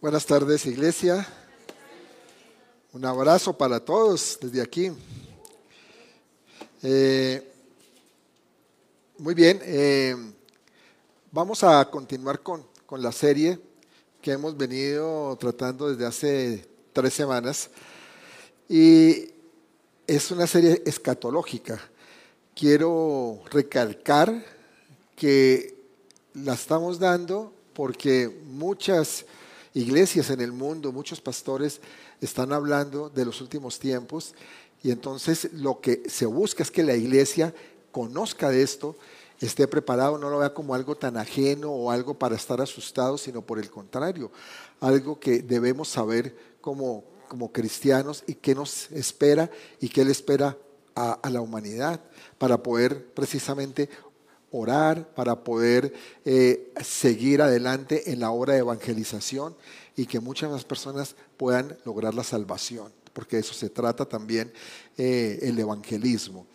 Buenas tardes, iglesia. Un abrazo para todos desde aquí. Eh, muy bien, eh, vamos a continuar con, con, la serie que hemos venido tratando desde hace tres semanas. Y es una serie escatológica. Quiero recalcar que la estamos dando porque muchas iglesias en el mundo, muchos pastores están hablando de los últimos tiempos y entonces lo que se busca es que la iglesia conozca de esto, esté preparado, no lo vea como algo tan ajeno o algo para estar asustado, sino por el contrario, algo que debemos saber como, como cristianos y qué nos espera y qué le espera a, a la humanidad para poder precisamente orar, para poder eh, seguir adelante en la obra de evangelización y que muchas más personas puedan lograr la salvación, porque de eso se trata también eh, el evangelismo.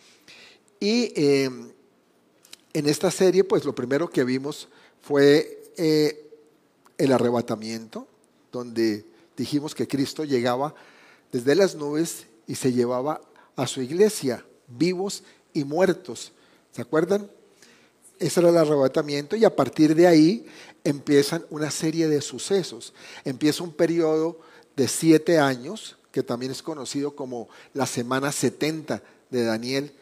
Y em, en esta serie, pues lo primero que vimos fue eh, el arrebatamiento, donde dijimos que Cristo llegaba desde las nubes y se llevaba a su iglesia, vivos y muertos. ¿Se acuerdan? Ese era el arrebatamiento y a partir de ahí empiezan una serie de sucesos. Empieza un periodo de siete años, que también es conocido como la semana 70 de Daniel,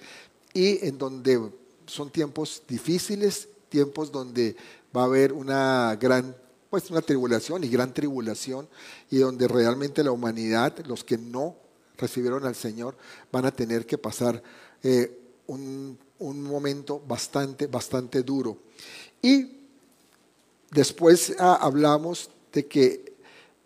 y en donde son tiempos difíciles, tiempos donde va a haber una gran, pues una tribulación y gran tribulación, y donde realmente la humanidad, los que no recibieron al Señor, van a tener que pasar eh, un un momento bastante, bastante duro. Y después ah, hablamos de que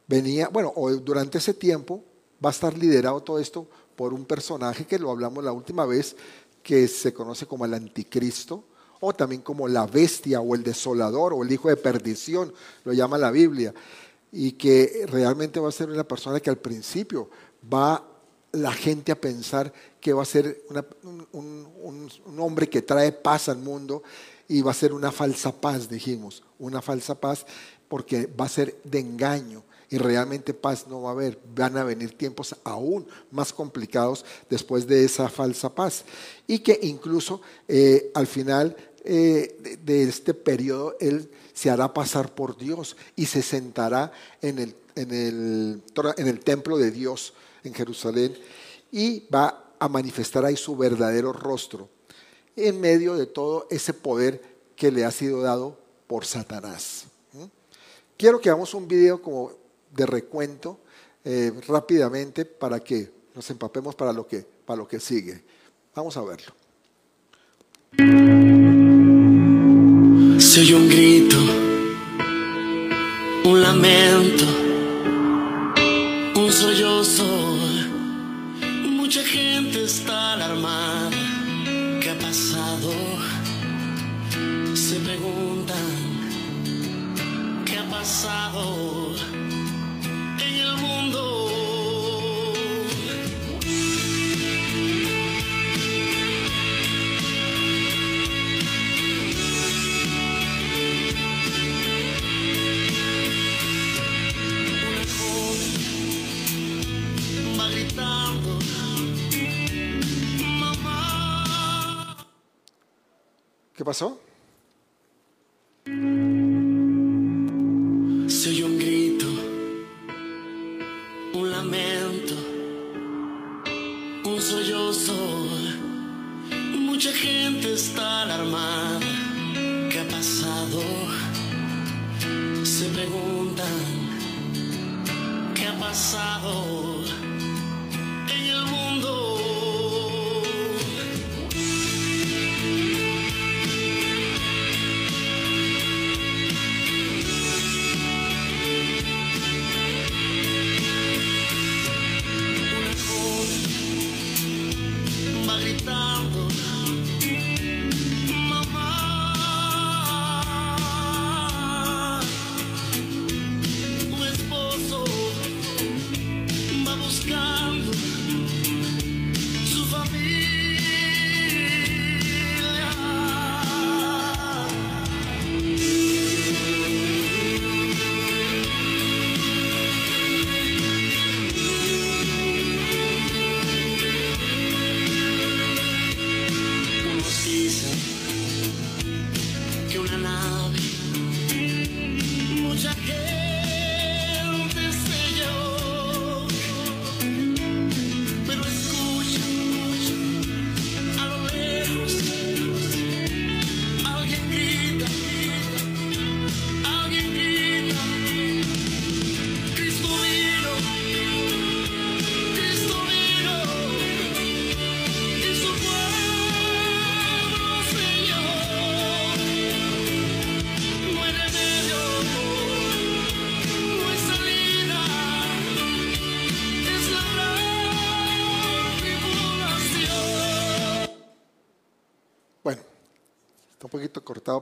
venía, bueno, durante ese tiempo va a estar liderado todo esto por un personaje que lo hablamos la última vez, que se conoce como el anticristo, o también como la bestia o el desolador o el hijo de perdición, lo llama la Biblia, y que realmente va a ser una persona que al principio va la gente a pensar que va a ser un, hombre que trae paz al mundo y va a ser una falsa paz, dijimos, una falsa paz porque va a ser de engaño y realmente paz no va a haber. Van a venir tiempos aún más complicados después de esa falsa paz. Y que incluso eh, al final eh, de, este periodo Él se hará pasar por Dios y se sentará en el, templo de Dios en Jerusalén y va a manifestar ahí su verdadero rostro en medio de todo ese poder que le ha sido dado por Satanás. ¿Mm? Quiero que hagamos un video como de recuento eh, rápidamente para que nos empapemos para lo que, para lo que sigue. Vamos a verlo. Se un grito, un lamento, sollozo Mucha gente está alarmada. ¿Qué ha pasado? Se preguntan. ¿Qué ha pasado pasó? Se oye un grito, un lamento, un sollozo. Mucha gente está alarmada. ¿Qué ha pasado? Se preguntan, ¿qué ha pasado?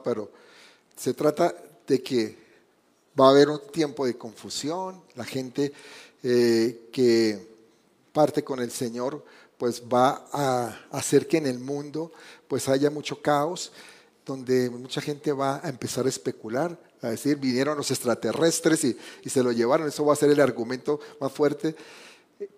Pero se trata de que va a haber un tiempo de confusión, la gente eh, que parte con el Señor pues va a hacer que en el mundo pues haya mucho caos, donde mucha gente va a empezar a especular, a decir, vinieron los extraterrestres y, y se lo llevaron, eso va a ser el argumento más fuerte,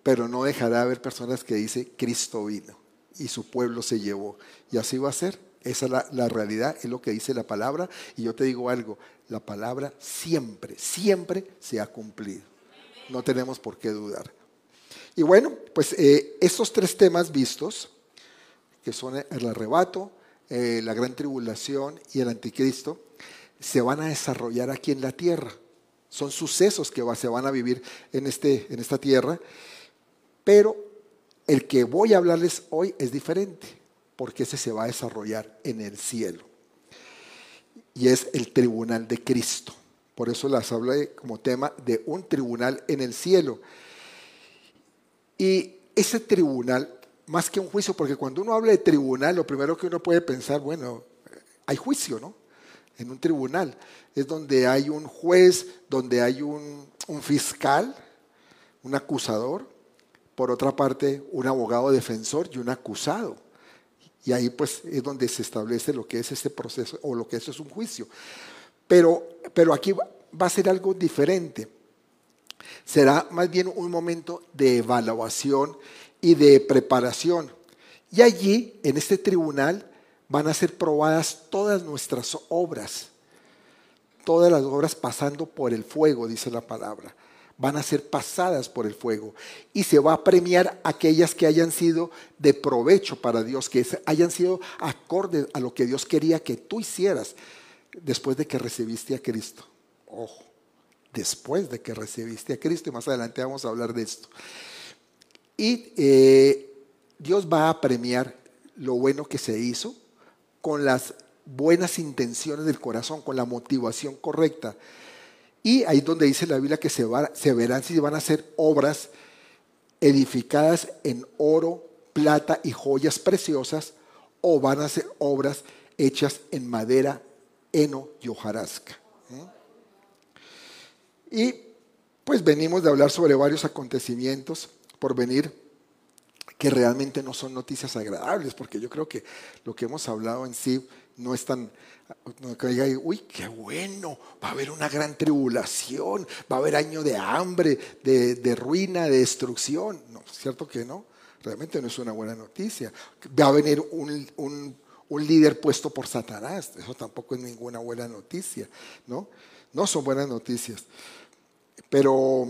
pero no dejará de haber personas que dicen, Cristo vino y su pueblo se llevó, y así va a ser. Esa es la, realidad, es lo que dice la palabra. Y yo te digo algo, la palabra siempre, siempre se ha cumplido. No tenemos por qué dudar. Y bueno, pues eh, estos tres temas vistos, que son el arrebato, eh, la gran tribulación y el anticristo, se van a desarrollar aquí en la tierra. Son sucesos que se van a vivir en, este, en esta tierra, pero el que voy a hablarles hoy es diferente porque ese se va a desarrollar en el cielo. Y es el tribunal de Cristo. Por eso las habla como tema de un tribunal en el cielo. Y ese tribunal, más que un juicio, porque cuando uno habla de tribunal, lo primero que uno puede pensar, bueno, hay juicio, ¿no? En un tribunal es donde hay un juez, donde hay un, un fiscal, un acusador, por otra parte, un abogado defensor y un acusado. Y ahí pues es donde se establece lo que es este proceso o lo que eso es un juicio. Pero, pero aquí va a ser algo diferente. Será más bien un momento de evaluación y de preparación. Y allí, en este tribunal, van a ser probadas todas nuestras obras. Todas las obras pasando por el fuego, dice la palabra van a ser pasadas por el fuego y se va a premiar aquellas que hayan sido de provecho para Dios, que hayan sido acorde a lo que Dios quería que tú hicieras después de que recibiste a Cristo. Ojo, después de que recibiste a Cristo y más adelante vamos a hablar de esto. Y eh, Dios va a premiar lo bueno que se hizo con las buenas intenciones del corazón, con la motivación correcta. Y ahí donde dice la Biblia que se, verán si van a hacer obras edificadas en oro, plata y joyas preciosas, o van a ser obras hechas en madera, heno y hojarasca. Y pues venimos de hablar sobre varios acontecimientos por venir que realmente no son noticias agradables, porque yo creo que lo que hemos hablado en sí no es tan, no diga, uy, qué bueno, va a haber una gran tribulación, va a haber año de hambre, de, ruina, de destrucción. No, cierto que no, realmente no es una buena noticia. Va a venir un, líder puesto por Satanás, eso tampoco es ninguna buena noticia, ¿no? No son buenas noticias. Pero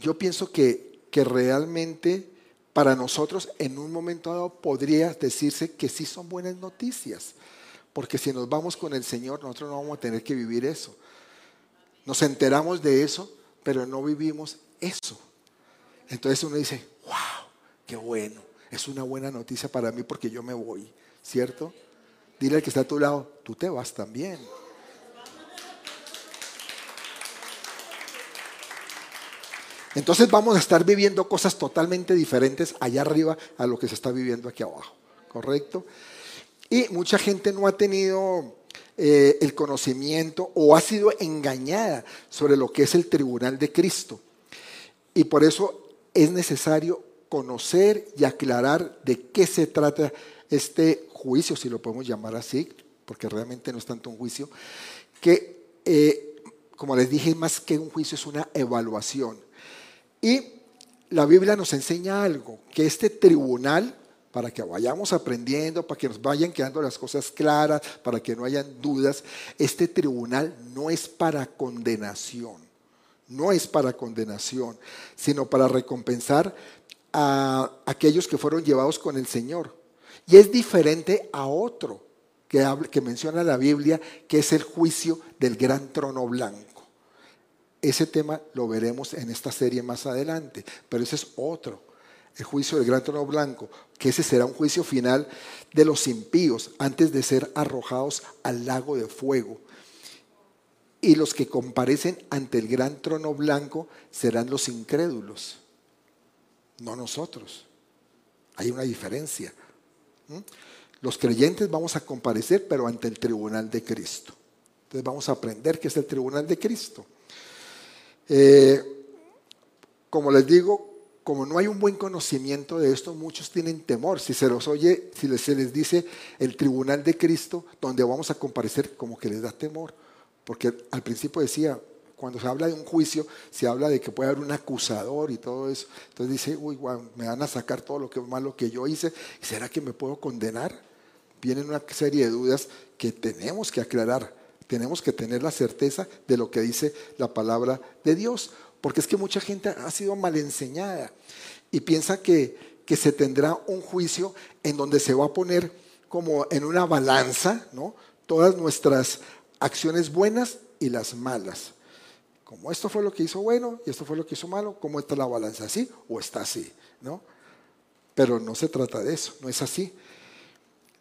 yo pienso que, que realmente para nosotros en un momento dado podría decirse que sí son buenas noticias, porque si nos vamos con el Señor, nosotros no vamos a tener que vivir eso. Nos enteramos de eso, pero no vivimos eso. Entonces uno dice, wow, qué bueno, es una buena noticia para mí porque yo me voy, ¿cierto? Dile al que está a tu lado, tú te vas también. Entonces vamos a estar viviendo cosas totalmente diferentes allá arriba a lo que se está viviendo aquí abajo, ¿correcto? Y mucha gente no ha tenido eh, el conocimiento o ha sido engañada sobre lo que es el tribunal de Cristo. Y por eso es necesario conocer y aclarar de qué se trata este juicio, si lo podemos llamar así, porque realmente no es tanto un juicio, que, eh, como les dije, más que un juicio es una evaluación. Y la Biblia nos enseña algo, que este tribunal, para que vayamos aprendiendo, para que nos vayan quedando las cosas claras, para que no hayan dudas, este tribunal no es para condenación, no es para condenación, sino para recompensar a aquellos que fueron llevados con el Señor. Y es diferente a otro que, que menciona la Biblia, que es el juicio del gran trono blanco. Ese tema lo veremos en esta serie más adelante, pero ese es otro, el juicio del gran trono blanco, que ese será un juicio final de los impíos antes de ser arrojados al lago de fuego. Y los que comparecen ante el gran trono blanco serán los incrédulos, no nosotros. Hay una diferencia. Los creyentes vamos a comparecer, pero ante el tribunal de Cristo. Entonces vamos a aprender qué es el tribunal de Cristo. Eh, como les digo, como no hay un buen conocimiento de esto, muchos tienen temor. Si se los oye, si se les dice el tribunal de Cristo, donde vamos a comparecer, como que les da temor. Porque al principio decía, cuando se habla de un juicio, se habla de que puede haber un acusador y todo eso. Entonces dice, uy, me van a sacar todo lo que malo que yo hice. ¿Y será que me puedo condenar? Vienen una serie de dudas que tenemos que aclarar. Tenemos que tener la certeza de lo que dice la palabra de Dios. Porque es que mucha gente ha sido mal enseñada y piensa que, se tendrá un juicio en donde se va a poner como en una balanza, ¿no? Todas nuestras acciones buenas y las malas. Como esto fue lo que hizo bueno y esto fue lo que hizo malo, ¿cómo está la balanza? ¿Así o está así? ¿No? Pero no se trata de eso, no es así.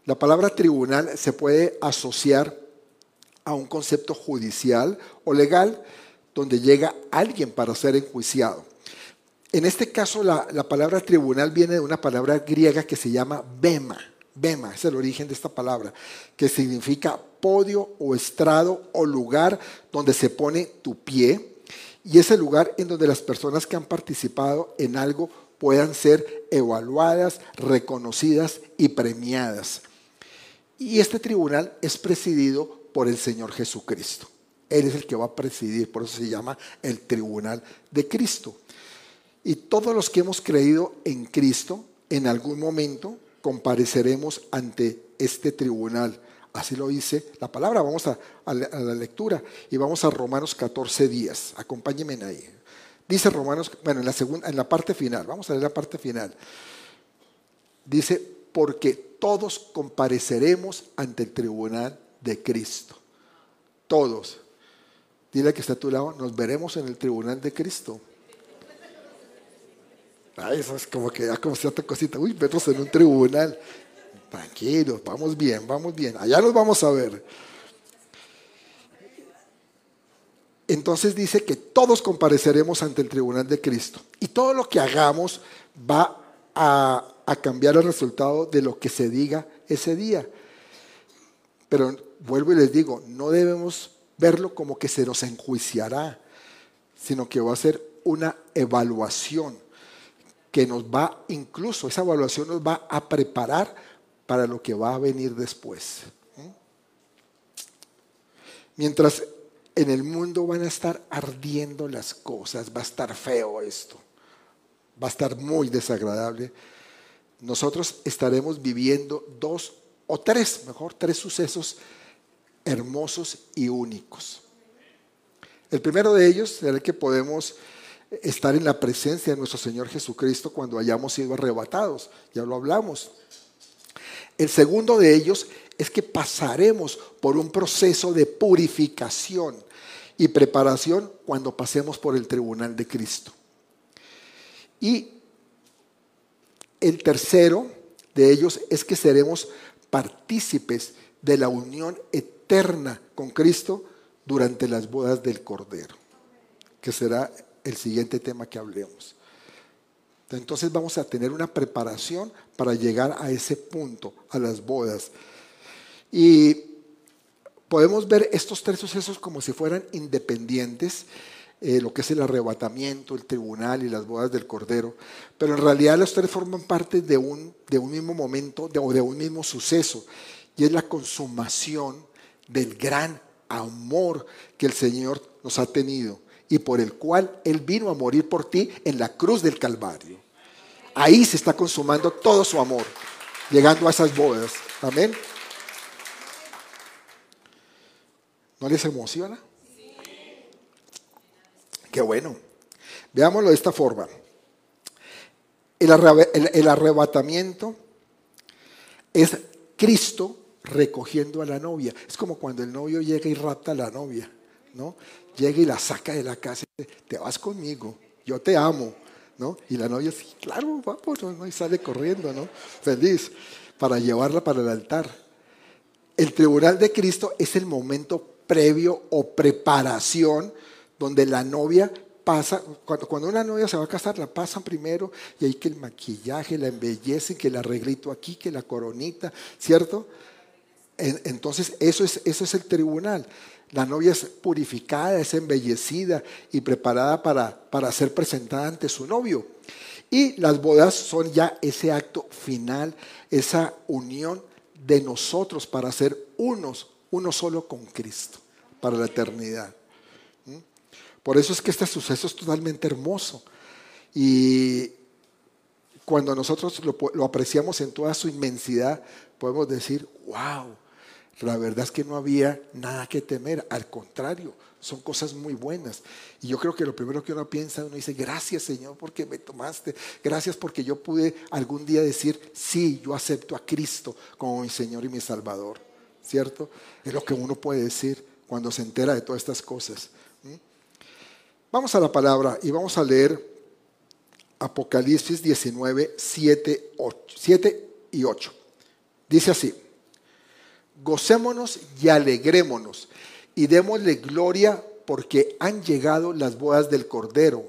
La palabra tribunal se puede asociar a un concepto judicial o legal donde llega alguien para ser enjuiciado. En este caso, la, palabra tribunal viene de una palabra griega que se llama bema. Bema es el origen de esta palabra, que significa podio o estrado o lugar donde se pone tu pie. Y es el lugar en donde las personas que han participado en algo puedan ser evaluadas, reconocidas y premiadas. Y este tribunal es presidido por el Señor Jesucristo. Él es el que va a presidir, por eso se llama el tribunal de Cristo. Y todos los que hemos creído en Cristo, en algún momento compareceremos ante este tribunal. Así lo dice la palabra. Vamos a, la, lectura y vamos a Romanos 14 días. Acompáñenme ahí. Dice Romanos, bueno, en la, segunda, en la parte final, vamos a leer la parte final. Dice, porque todos compareceremos ante el tribunal de Cristo. Todos. Dile que está a tu lado, nos veremos en el tribunal de Cristo. Eso es como que ya como cierta cosita, uy, vernos en un tribunal. Tranquilos, vamos bien, vamos bien. Allá nos vamos a ver. Entonces dice que todos compareceremos ante el tribunal de Cristo. Y todo lo que hagamos va a, a cambiar el resultado de lo que se diga ese día. Pero vuelvo y les digo, no debemos verlo como que se nos enjuiciará, sino que va a ser una evaluación que nos va, incluso esa evaluación nos va a preparar para lo que va a venir después. Mientras en el mundo van a estar ardiendo las cosas, va a estar feo esto, va a estar muy desagradable, nosotros estaremos viviendo dos o tres, mejor, tres sucesos hermosos y únicos. El primero de ellos será el que podemos estar en la presencia de nuestro Señor Jesucristo cuando hayamos sido arrebatados. Ya lo hablamos. El segundo de ellos es que pasaremos por un proceso de purificación y preparación cuando pasemos por el tribunal de Cristo. Y el tercero de ellos es que seremos partícipes de la unión eterna con Cristo durante las bodas del Cordero, que será el siguiente tema que hablemos. Entonces vamos a tener una preparación para llegar a ese punto, a las bodas. Y podemos ver estos tres sucesos como si fueran independientes, eh, lo que es el arrebatamiento, el tribunal y las bodas del Cordero, pero en realidad los tres forman parte de un, de un mismo momento o de un mismo suceso, y es la consumación del gran amor que el Señor nos ha tenido y por el cual Él vino a morir por ti en la cruz del Calvario. Ahí se está consumando todo su amor, llegando a esas bodas. Amén. ¿No les emociona? Qué bueno. Veámoslo de esta forma. El, arrebatamiento es Cristo recogiendo a la novia. Es como cuando el novio llega y rapta a la novia, ¿no? llega y la saca de la casa y dice, te vas conmigo, yo te amo, ¿no? Y la novia dice, claro, vamos, ¿no? Y sale corriendo, ¿no? Feliz, para llevarla para el altar. El tribunal de Cristo es el momento previo o preparación donde la novia pasa, cuando, cuando una novia se va a casar, la pasan primero y ahí que el maquillaje, la embellecen, que el arreglito aquí, que la coronita, ¿cierto? Entonces, eso es, eso es el tribunal. La novia es purificada, es embellecida y preparada para, para ser presentada ante su novio. Y las bodas son ya ese acto final, esa unión de nosotros para ser unos, uno solo con Cristo, para la eternidad. ¿Mm? Por eso es que este suceso es totalmente hermoso. Y cuando nosotros lo, lo apreciamos en toda su inmensidad, podemos decir, wow, la verdad es que no había nada que temer, al contrario, son cosas muy buenas. Y yo creo que lo primero que uno piensa, uno dice, gracias Señor porque me tomaste, gracias porque yo pude algún día decir, sí, yo acepto a Cristo como mi Señor y mi Salvador, ¿cierto? Es lo que uno puede decir cuando se entera de todas estas cosas. Vamos a la palabra y vamos a leer Apocalipsis 19, 7, 7 y 8. Dice así gocémonos y alegrémonos y démosle gloria porque han llegado las bodas del Cordero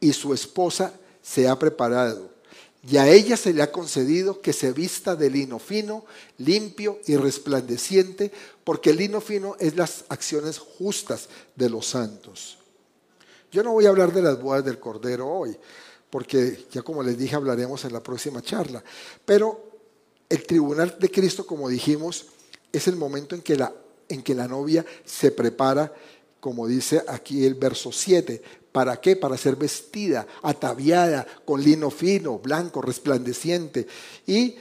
y su esposa se ha preparado. Y a ella se le ha concedido que se vista de lino fino, limpio y resplandeciente, porque el lino fino es las acciones justas de los santos. Yo no voy a hablar de las bodas del Cordero hoy, porque ya como les dije hablaremos en la próxima charla. Pero el tribunal de Cristo, como dijimos, es el momento en que la, en que la novia se prepara, como dice aquí el verso 7. ¿Para qué? Para ser vestida, ataviada, con lino fino, blanco, resplandeciente y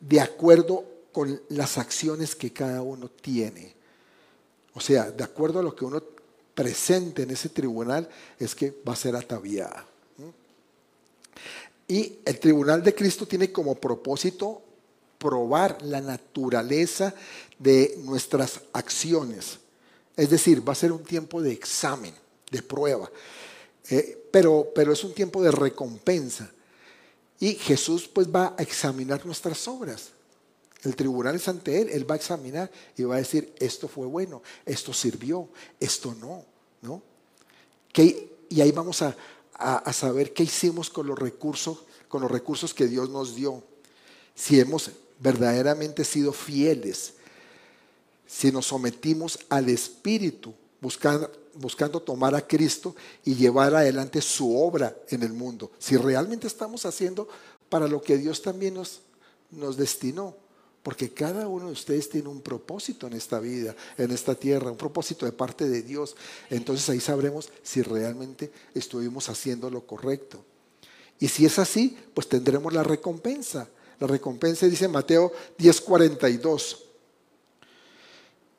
de acuerdo con las acciones que cada uno tiene. O sea, de acuerdo a lo que uno presente en ese tribunal, es que va a ser ataviada. Y el tribunal de Cristo tiene como propósito probar la naturaleza de nuestras acciones. Es decir, va a ser un tiempo de examen, de prueba, eh, pero, pero es un tiempo de recompensa. Y Jesús pues va a examinar nuestras obras. El tribunal es ante Él, Él va a examinar y va a decir, esto fue bueno, esto sirvió, esto no, ¿no? y ahí vamos a, a saber qué hicimos con los recursos, con los recursos que Dios nos dio. Si hemos verdaderamente sido fieles, si nos sometimos al Espíritu, buscando, tomar a Cristo y llevar adelante su obra en el mundo, si realmente estamos haciendo para lo que Dios también nos, nos destinó. Porque cada uno de ustedes tiene un propósito en esta vida, en esta tierra, un propósito de parte de Dios. Entonces ahí sabremos si realmente estuvimos haciendo lo correcto. Y si es así, pues tendremos la recompensa. La recompensa dice Mateo 10:42.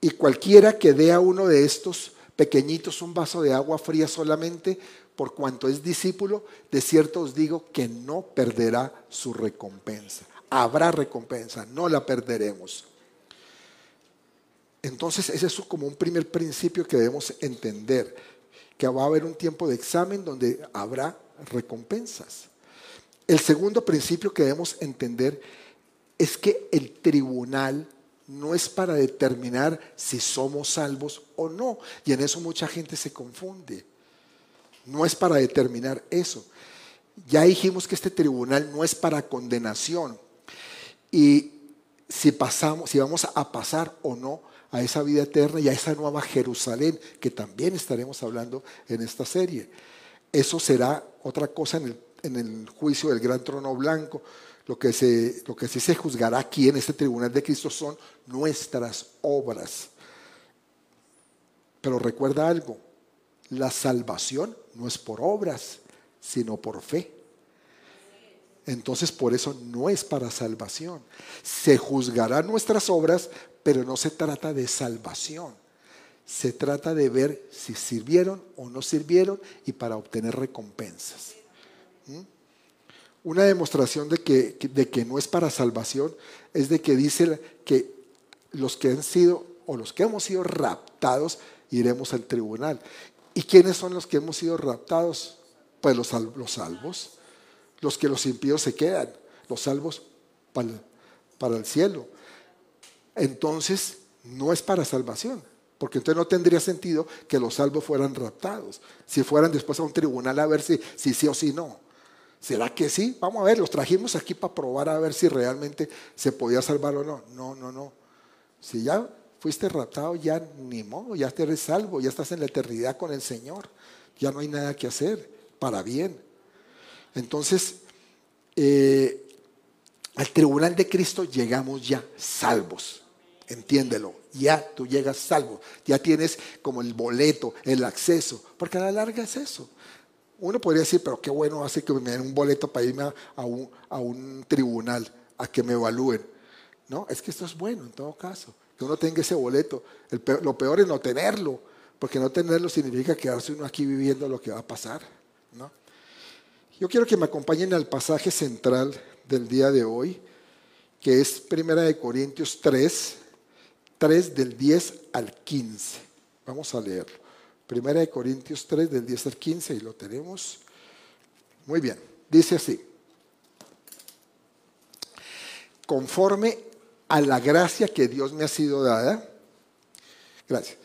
Y cualquiera que dé a uno de estos pequeñitos un vaso de agua fría solamente, por cuanto es discípulo, de cierto os digo que no perderá su recompensa. Habrá recompensa, no la perderemos. Entonces, ese es como un primer principio que debemos entender, que va a haber un tiempo de examen donde habrá recompensas. El segundo principio que debemos entender es que el tribunal no es para determinar si somos salvos o no. Y en eso mucha gente se confunde. No es para determinar eso. Ya dijimos que este tribunal no es para condenación. Y si pasamos, si vamos a pasar o no a esa vida eterna y a esa nueva Jerusalén, que también estaremos hablando en esta serie. Eso será otra cosa en el en el juicio del gran trono blanco, lo que, se, lo que sí se juzgará aquí en este tribunal de Cristo son nuestras obras. Pero recuerda algo, la salvación no es por obras, sino por fe. Entonces por eso no es para salvación. Se juzgarán nuestras obras, pero no se trata de salvación. Se trata de ver si sirvieron o no sirvieron y para obtener recompensas. Una demostración de que, de que no es para salvación es de que dice que los que han sido o los que hemos sido raptados iremos al tribunal. ¿Y quiénes son los que hemos sido raptados? Pues los, los salvos. Los que los impíos se quedan. Los salvos para, para el cielo. Entonces, no es para salvación, Porque entonces no tendría sentido que los salvos fueran raptados. Si fueran después a un tribunal a ver si, si sí o si no. ¿Será que sí? Vamos a ver, los trajimos aquí para probar a ver si realmente se podía salvar o no. No, no, no. Si ya fuiste raptado, ya ni modo, ya te eres salvo, ya estás en la eternidad con el Señor. Ya no hay nada que hacer para bien. Entonces, eh, al tribunal de Cristo llegamos ya salvos. Entiéndelo, ya tú llegas salvo, ya tienes como el boleto, el acceso, porque a la larga es eso. Uno podría decir, pero qué bueno hace que me den un boleto para irme a, un, tribunal, a que me evalúen. No, es que esto es bueno en todo caso, que uno tenga ese boleto. lo peor es no tenerlo, porque no tenerlo significa quedarse uno aquí viviendo lo que va a pasar. ¿no? Yo quiero que me acompañen al pasaje central del día de hoy, que es Primera de Corintios 3, 3 del 10 al 15. Vamos a leerlo. Primera de Corintios 3 del 10 al 15 y lo tenemos. Muy bien, dice así. Conforme a la gracia que Dios me ha sido dada, gracias.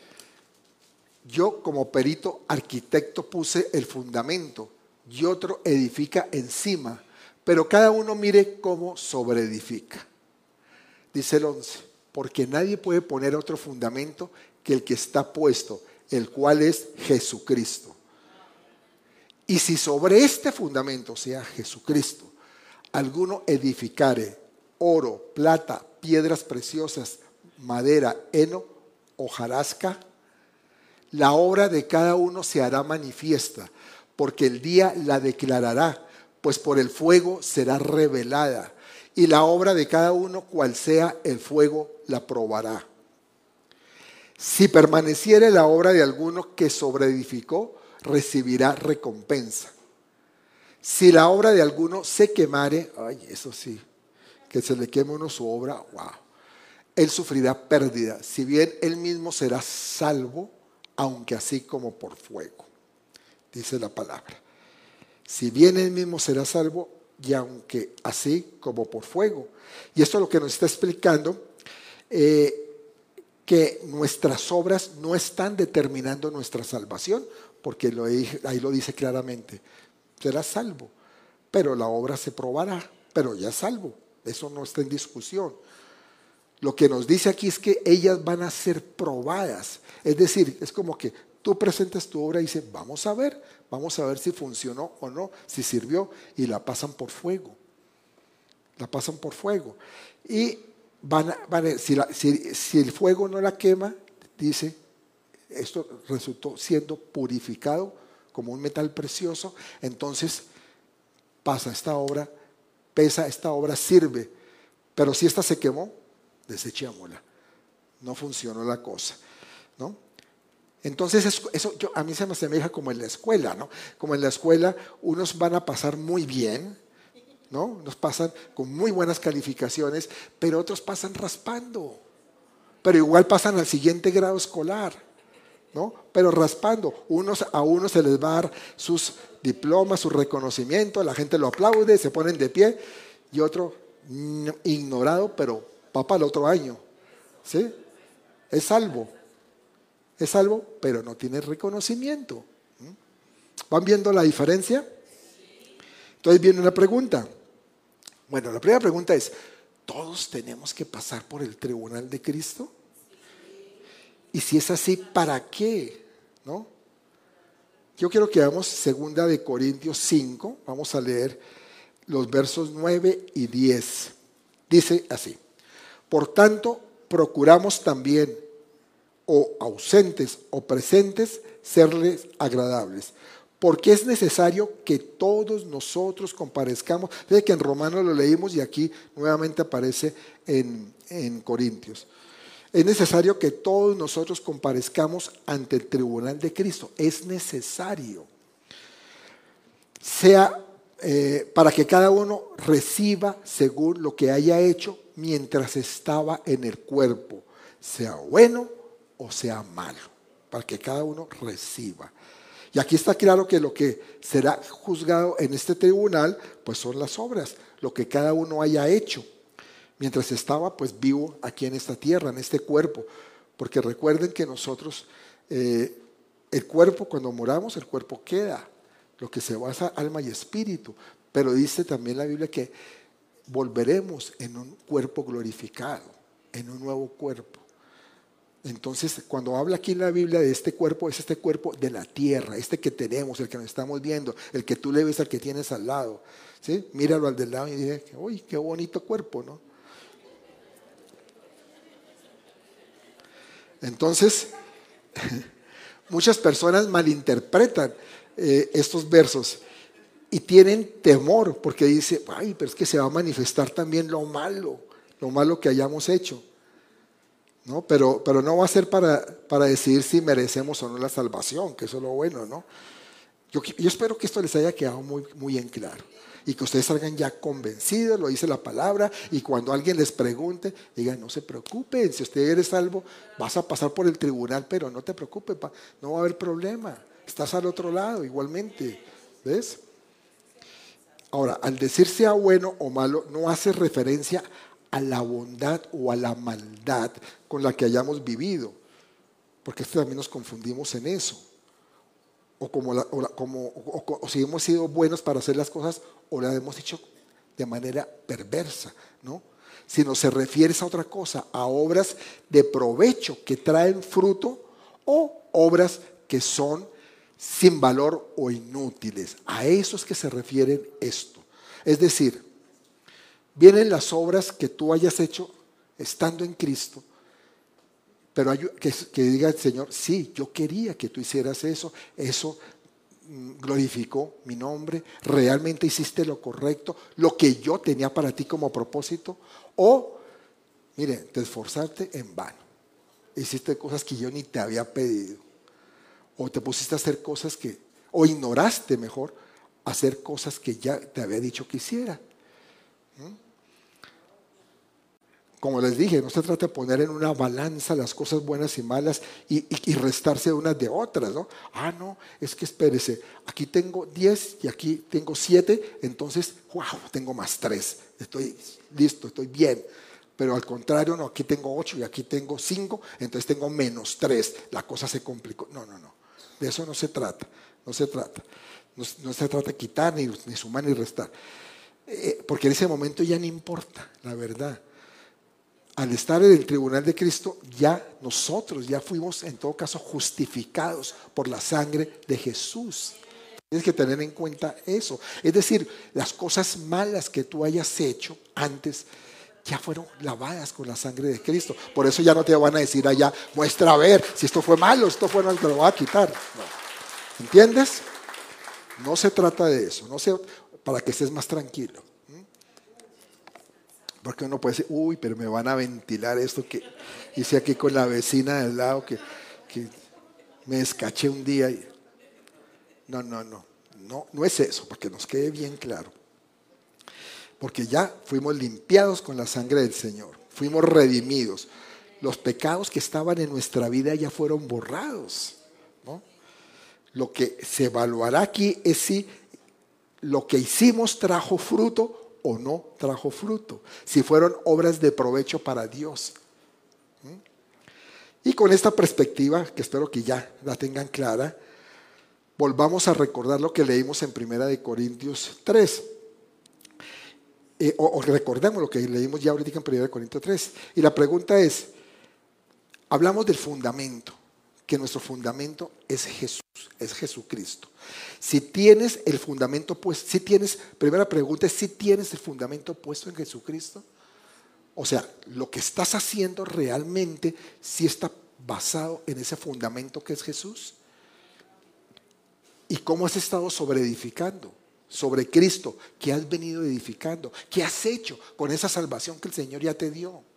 Yo como perito arquitecto puse el fundamento y otro edifica encima, pero cada uno mire cómo sobreedifica. Dice el 11, porque nadie puede poner otro fundamento que el que está puesto, el cual es Jesucristo. Y si sobre este fundamento, sea Jesucristo, alguno edificare oro, plata, piedras preciosas, madera, heno, hojarasca, la obra de cada uno se hará manifiesta, porque el día la declarará, pues por el fuego será revelada, y la obra de cada uno, cual sea el fuego, la probará. Si permaneciere la obra de alguno que sobreedificó, recibirá recompensa. Si la obra de alguno se quemare, ay, eso sí, que se le queme uno su obra, wow, él sufrirá pérdida, si bien él mismo será salvo, aunque así como por fuego, dice la palabra. Si bien él mismo será salvo, y aunque así como por fuego. Y esto es lo que nos está explicando. Eh, que nuestras obras no están determinando nuestra salvación, porque ahí lo dice claramente, será salvo, pero la obra se probará, pero ya salvo, eso no está en discusión. Lo que nos dice aquí es que ellas van a ser probadas, es decir, es como que tú presentas tu obra y dices, vamos a ver, vamos a ver si funcionó o no, si sirvió, y la pasan por fuego, la pasan por fuego. Y van, si, el fuego no la quema, dice, esto resultó siendo purificado como un metal precioso, entonces pasa esta obra, pesa esta obra, sirve, pero si esta se quemó, desechémosla. No funcionó la cosa, ¿no? Entonces eso, a mí se me asemeja como en la escuela, ¿no? Como en la escuela unos van a pasar muy bien, ¿no? Nos pasan con muy buenas calificaciones, pero otros pasan raspando. Pero igual pasan al siguiente grado escolar, ¿no? Pero raspando. Unos, a unos se les va a dar sus diplomas, su reconocimiento, la gente lo aplaude, se ponen de pie, y otro ignorado, pero para el otro año. ¿Sí? Es salvo. Es salvo, pero no tiene reconocimiento. ¿Van viendo la diferencia? Entonces viene una pregunta. Bueno, la primera pregunta es, ¿todos tenemos que pasar por el tribunal de Cristo? Y si es así, ¿para qué? ¿No? Yo quiero que hagamos segunda de Corintios 5, vamos a leer los versos 9 y 10. Dice así, por tanto, procuramos también, o ausentes o presentes, serles agradables porque es necesario que todos nosotros comparezcamos. Desde que en Romanos lo leímos y aquí nuevamente aparece en, en Corintios. Es necesario que todos nosotros comparezcamos ante el tribunal de Cristo. Es necesario. Sea eh, para que cada uno reciba según lo que haya hecho mientras estaba en el cuerpo, sea bueno o sea malo, para que cada uno reciba. Y aquí está claro que lo que será juzgado en este tribunal, pues son las obras, lo que cada uno haya hecho, mientras estaba pues vivo aquí en esta tierra, en este cuerpo. Porque recuerden que nosotros, eh, el cuerpo, cuando moramos, el cuerpo queda, lo que se basa alma y espíritu. Pero dice también la Biblia que volveremos en un cuerpo glorificado, en un nuevo cuerpo. Entonces, cuando habla aquí en la Biblia de este cuerpo, es este cuerpo de la tierra, este que tenemos, el que nos estamos viendo, el que tú le ves al que tienes al lado. ¿sí? Míralo al del lado y dice, uy, qué bonito cuerpo, ¿no? Entonces, muchas personas malinterpretan eh, estos versos y tienen temor porque dice, ay, pero es que se va a manifestar también lo malo, lo malo que hayamos hecho. ¿No? Pero, pero no va a ser para, para decidir si merecemos o no la salvación, que eso es lo bueno, ¿no? Yo, yo espero que esto les haya quedado muy, muy en claro y que ustedes salgan ya convencidos, lo dice la palabra, y cuando alguien les pregunte, digan, no se preocupen, si usted eres salvo, vas a pasar por el tribunal, pero no te preocupes, no va a haber problema, estás al otro lado igualmente, ¿ves? Ahora, al decir sea bueno o malo, no hace referencia a la bondad o a la maldad con la que hayamos vivido, porque también nos confundimos en eso. O, como, como o, si hemos sido buenos para hacer las cosas o la hemos hecho de manera perversa, ¿no? Sino se refiere a otra cosa, a obras de provecho que traen fruto o obras que son sin valor o inútiles. A eso es que se refiere esto. Es decir, vienen las obras que tú hayas hecho estando en Cristo, pero que, que diga el Señor, sí, yo quería que tú hicieras eso, eso mm, glorificó mi nombre, realmente hiciste lo correcto, lo que yo tenía para ti como propósito, o, mire, te esforzaste en vano, hiciste cosas que yo ni te había pedido, o te pusiste a hacer cosas que, o ignoraste mejor, hacer cosas que ya te había dicho que hiciera. Como les dije, no se trata de poner en una balanza las cosas buenas y malas y, restarse unas de otras, ¿no? Ah, no, es que espérese, aquí tengo 10 y aquí tengo 7, entonces, wow, tengo más 3, estoy listo, estoy bien. Pero al contrario, no, aquí tengo 8 y aquí tengo 5, entonces tengo menos 3, la cosa se complicó. No, no, no, de eso no se trata, no se trata. No, se trata de quitar, ni, ni sumar, ni restar. Eh, porque en ese momento ya no importa, la verdad al estar en el tribunal de Cristo, ya nosotros ya fuimos en todo caso justificados por la sangre de Jesús. Tienes que tener en cuenta eso. Es decir, las cosas malas que tú hayas hecho antes ya fueron lavadas con la sangre de Cristo. Por eso ya no te van a decir allá, muestra a ver si esto fue malo, esto fue malo, te lo voy a quitar. ¿Entiendes? No se trata de eso, no se, para que estés más tranquilo. Porque uno puede decir, uy, pero me van a ventilar esto que hice aquí con la vecina del lado que, me descaché un día. Y... No, no, no, no, no es eso, para que nos quede bien claro. Porque ya fuimos limpiados con la sangre del Señor, fuimos redimidos. Los pecados que estaban en nuestra vida ya fueron borrados. Lo que se evaluará aquí es si lo que hicimos trajo fruto o no trajo fruto, si fueron obras de provecho para Dios. ¿Mm? Y con esta perspectiva, que espero que ya la tengan clara, volvamos a recordar lo que leímos en Primera de Corintios 3. Eh, o, recordemos lo que leímos ya ahorita en Primera de Corintios 3. Y la pregunta es, hablamos del fundamento, que nuestro fundamento es Jesús, es Jesucristo. Si tienes el fundamento puesto, si tienes, primera pregunta es si tienes el fundamento puesto en Jesucristo. O sea, lo que estás haciendo realmente si está basado en ese fundamento que es Jesús. ¿Y cómo has estado sobre edificando? Sobre Cristo, que has venido edificando, ¿qué has hecho con esa salvación que el Señor ya te dio?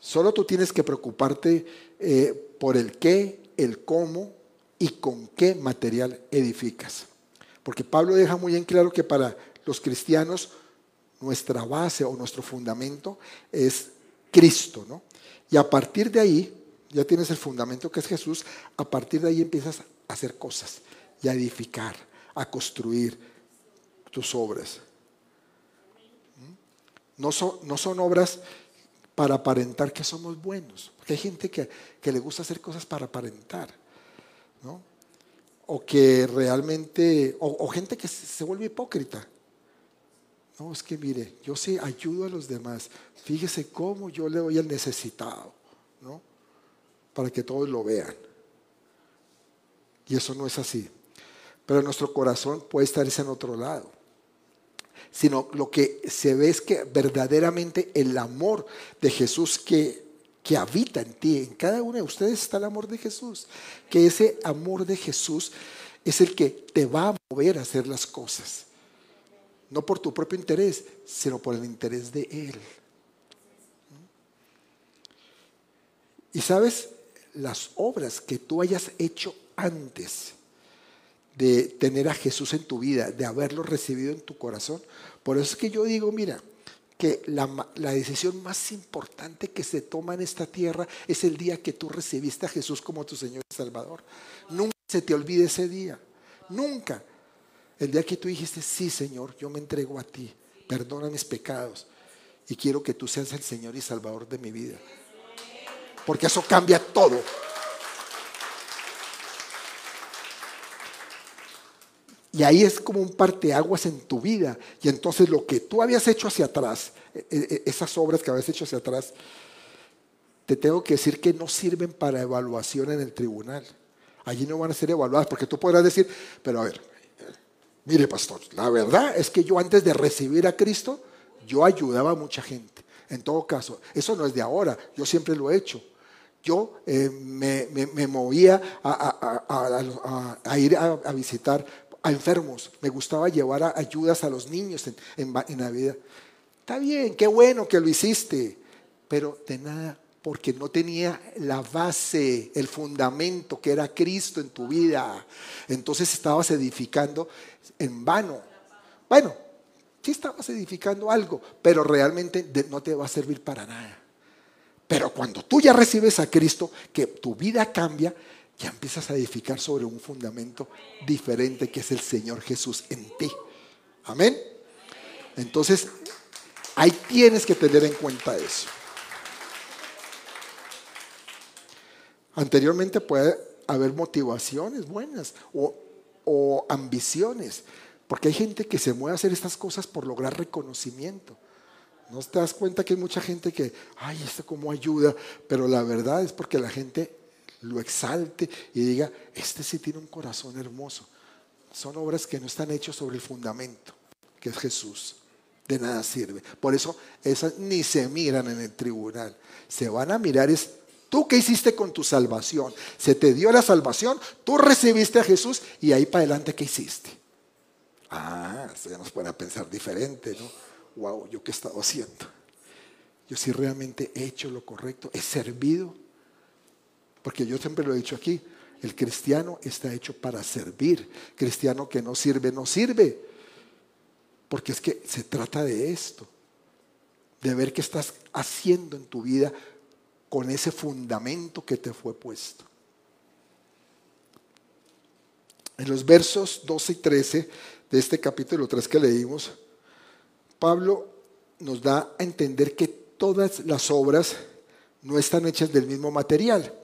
Solo tú tienes que preocuparte eh, por el qué, el cómo y con qué material edificas. Porque Pablo deja muy en claro que para los cristianos nuestra base o nuestro fundamento es Cristo, ¿no? Y a partir de ahí, ya tienes el fundamento que es Jesús, a partir de ahí empiezas a hacer cosas y a edificar, a construir tus obras. ¿Mm? No son, no son obras para aparentar que somos buenos. Porque hay gente que, le gusta hacer cosas para aparentar. ¿no? O que realmente, o, gente que se, vuelve hipócrita. No, es que mire, yo sí ayudo a los demás. Fíjese cómo yo le doy al necesitado, ¿no? Para que todos lo vean. Y eso no es así. Pero nuestro corazón puede estar en otro lado sino lo que se ve es que verdaderamente el amor de Jesús que, que habita en ti, en cada uno de ustedes está el amor de Jesús, que ese amor de Jesús es el que te va a mover a hacer las cosas, no por tu propio interés, sino por el interés de Él. Y sabes, las obras que tú hayas hecho antes, de tener a Jesús en tu vida, de haberlo recibido en tu corazón. Por eso es que yo digo, mira, que la, decisión más importante que se toma en esta tierra es el día que tú recibiste a Jesús como tu Señor y Salvador. Nunca se te olvide ese día, nunca. El día que tú dijiste, sí Señor, yo me entrego a ti, perdona mis pecados y quiero que tú seas el Señor y Salvador de mi vida. Porque eso cambia todo. Y ahí es como un parteaguas en tu vida. Y entonces lo que tú habías hecho hacia atrás, e, e, e, esas obras que habías hecho hacia atrás, te tengo que decir que no sirven para evaluación en el tribunal. Allí no van a ser evaluadas, porque tú podrás decir, pero a ver, mire pastor, la verdad es que yo antes de recibir a Cristo, yo ayudaba a mucha gente. En todo caso, eso no es de ahora, yo siempre lo he hecho. Yo eh, me, movía a, ir a, visitar a enfermos, me gustaba llevar ayudas a los niños en, en, Navidad. Está bien, qué bueno que lo hiciste, pero de nada, porque no tenía la base, el fundamento que era Cristo en tu vida. Entonces estabas edificando en vano. Bueno, sí estabas edificando algo, pero realmente no te va a servir para nada. Pero cuando tú ya recibes a Cristo, que tu vida cambia, ya empiezas a edificar sobre un fundamento diferente que es el Señor Jesús en ti. Amén. Entonces, ahí tienes que tener en cuenta eso. Anteriormente puede haber motivaciones buenas o, ambiciones, porque hay gente que se mueve a hacer estas cosas por lograr reconocimiento. ¿No te das cuenta que hay mucha gente que, ay, esto cómo ayuda? Pero la verdad es porque la gente lo exalte y diga, este sí tiene un corazón hermoso. Son obras que no están hechas sobre el fundamento, que es Jesús. De nada sirve. Por eso esas ni se miran en el tribunal. Se van a mirar es tú qué hiciste con tu salvación. Se te dio la salvación, tú recibiste a Jesús y ahí para adelante qué hiciste. Ah, eso ya nos puede pensar diferente, ¿no? Wow, ¿yo qué he estado haciendo? Yo sí realmente he hecho lo correcto, he servido porque yo siempre lo he dicho aquí, el cristiano está hecho para servir. Cristiano que no sirve, no sirve. Porque es que se trata de esto, de ver qué estás haciendo en tu vida con ese fundamento que te fue puesto. En los versos 12 y 13 de este capítulo 3 que leímos, Pablo nos da a entender que todas las obras no están hechas del mismo material.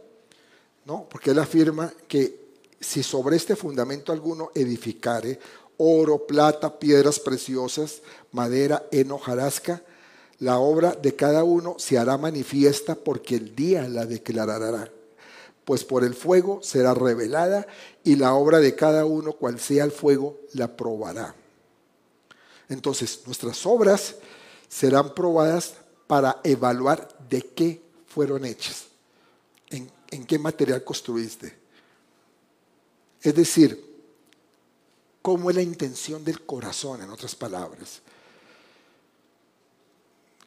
Porque él afirma que si sobre este fundamento alguno edificare oro, plata, piedras preciosas, madera, heno, la obra de cada uno se hará manifiesta porque el día la declarará. Pues por el fuego será revelada y la obra de cada uno, cual sea el fuego, la probará. Entonces, nuestras obras serán probadas para evaluar de qué fueron hechas en qué material construiste. Es decir, cómo es la intención del corazón, en otras palabras.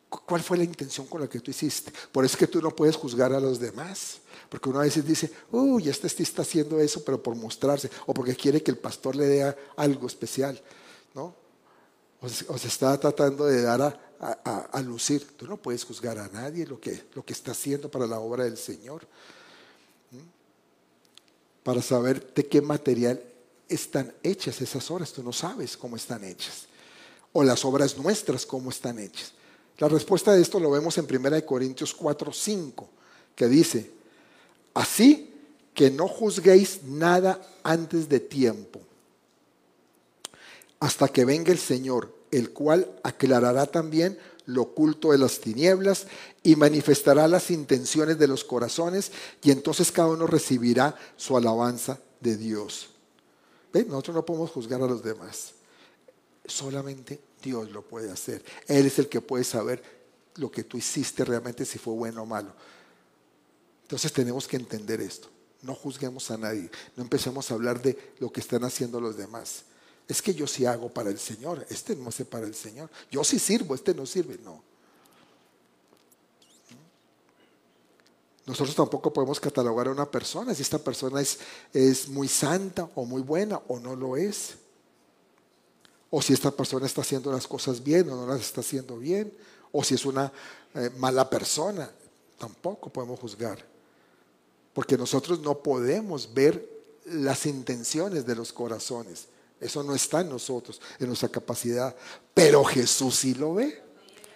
¿Cuál fue la intención con la que tú hiciste? Por eso es que tú no puedes juzgar a los demás. Porque uno a veces dice, uy, este está haciendo eso, pero por mostrarse, o porque quiere que el pastor le dé algo especial, ¿no? O se, está tratando de dar a, lucir. Tú no puedes juzgar a nadie lo que, lo que está haciendo para la obra del Señor para saber de qué material están hechas esas obras. Tú no sabes cómo están hechas. O las obras nuestras, cómo están hechas. La respuesta de esto lo vemos en 1 Corintios 4, 5, que dice, así que no juzguéis nada antes de tiempo, hasta que venga el Señor, el cual aclarará también lo oculto de las tinieblas y manifestará las intenciones de los corazones y entonces cada uno recibirá su alabanza de Dios. Nosotros no podemos juzgar a los demás. Solamente Dios lo puede hacer. Él es el que puede saber lo que tú hiciste realmente, si fue bueno o malo. Entonces tenemos que entender esto. No juzguemos a nadie. No empecemos a hablar de lo que están haciendo los demás. Es que yo sí hago para el Señor. Este no hace para el Señor. Yo sí sirvo, este no sirve. No. Nosotros tampoco podemos catalogar a una persona si esta persona es, es muy santa o muy buena o no lo es. O si esta persona está haciendo las cosas bien o no las está haciendo bien. O si es una eh, mala persona. Tampoco podemos juzgar. Porque nosotros no podemos ver las intenciones de los corazones. Eso no está en nosotros, en nuestra capacidad. Pero Jesús sí lo ve.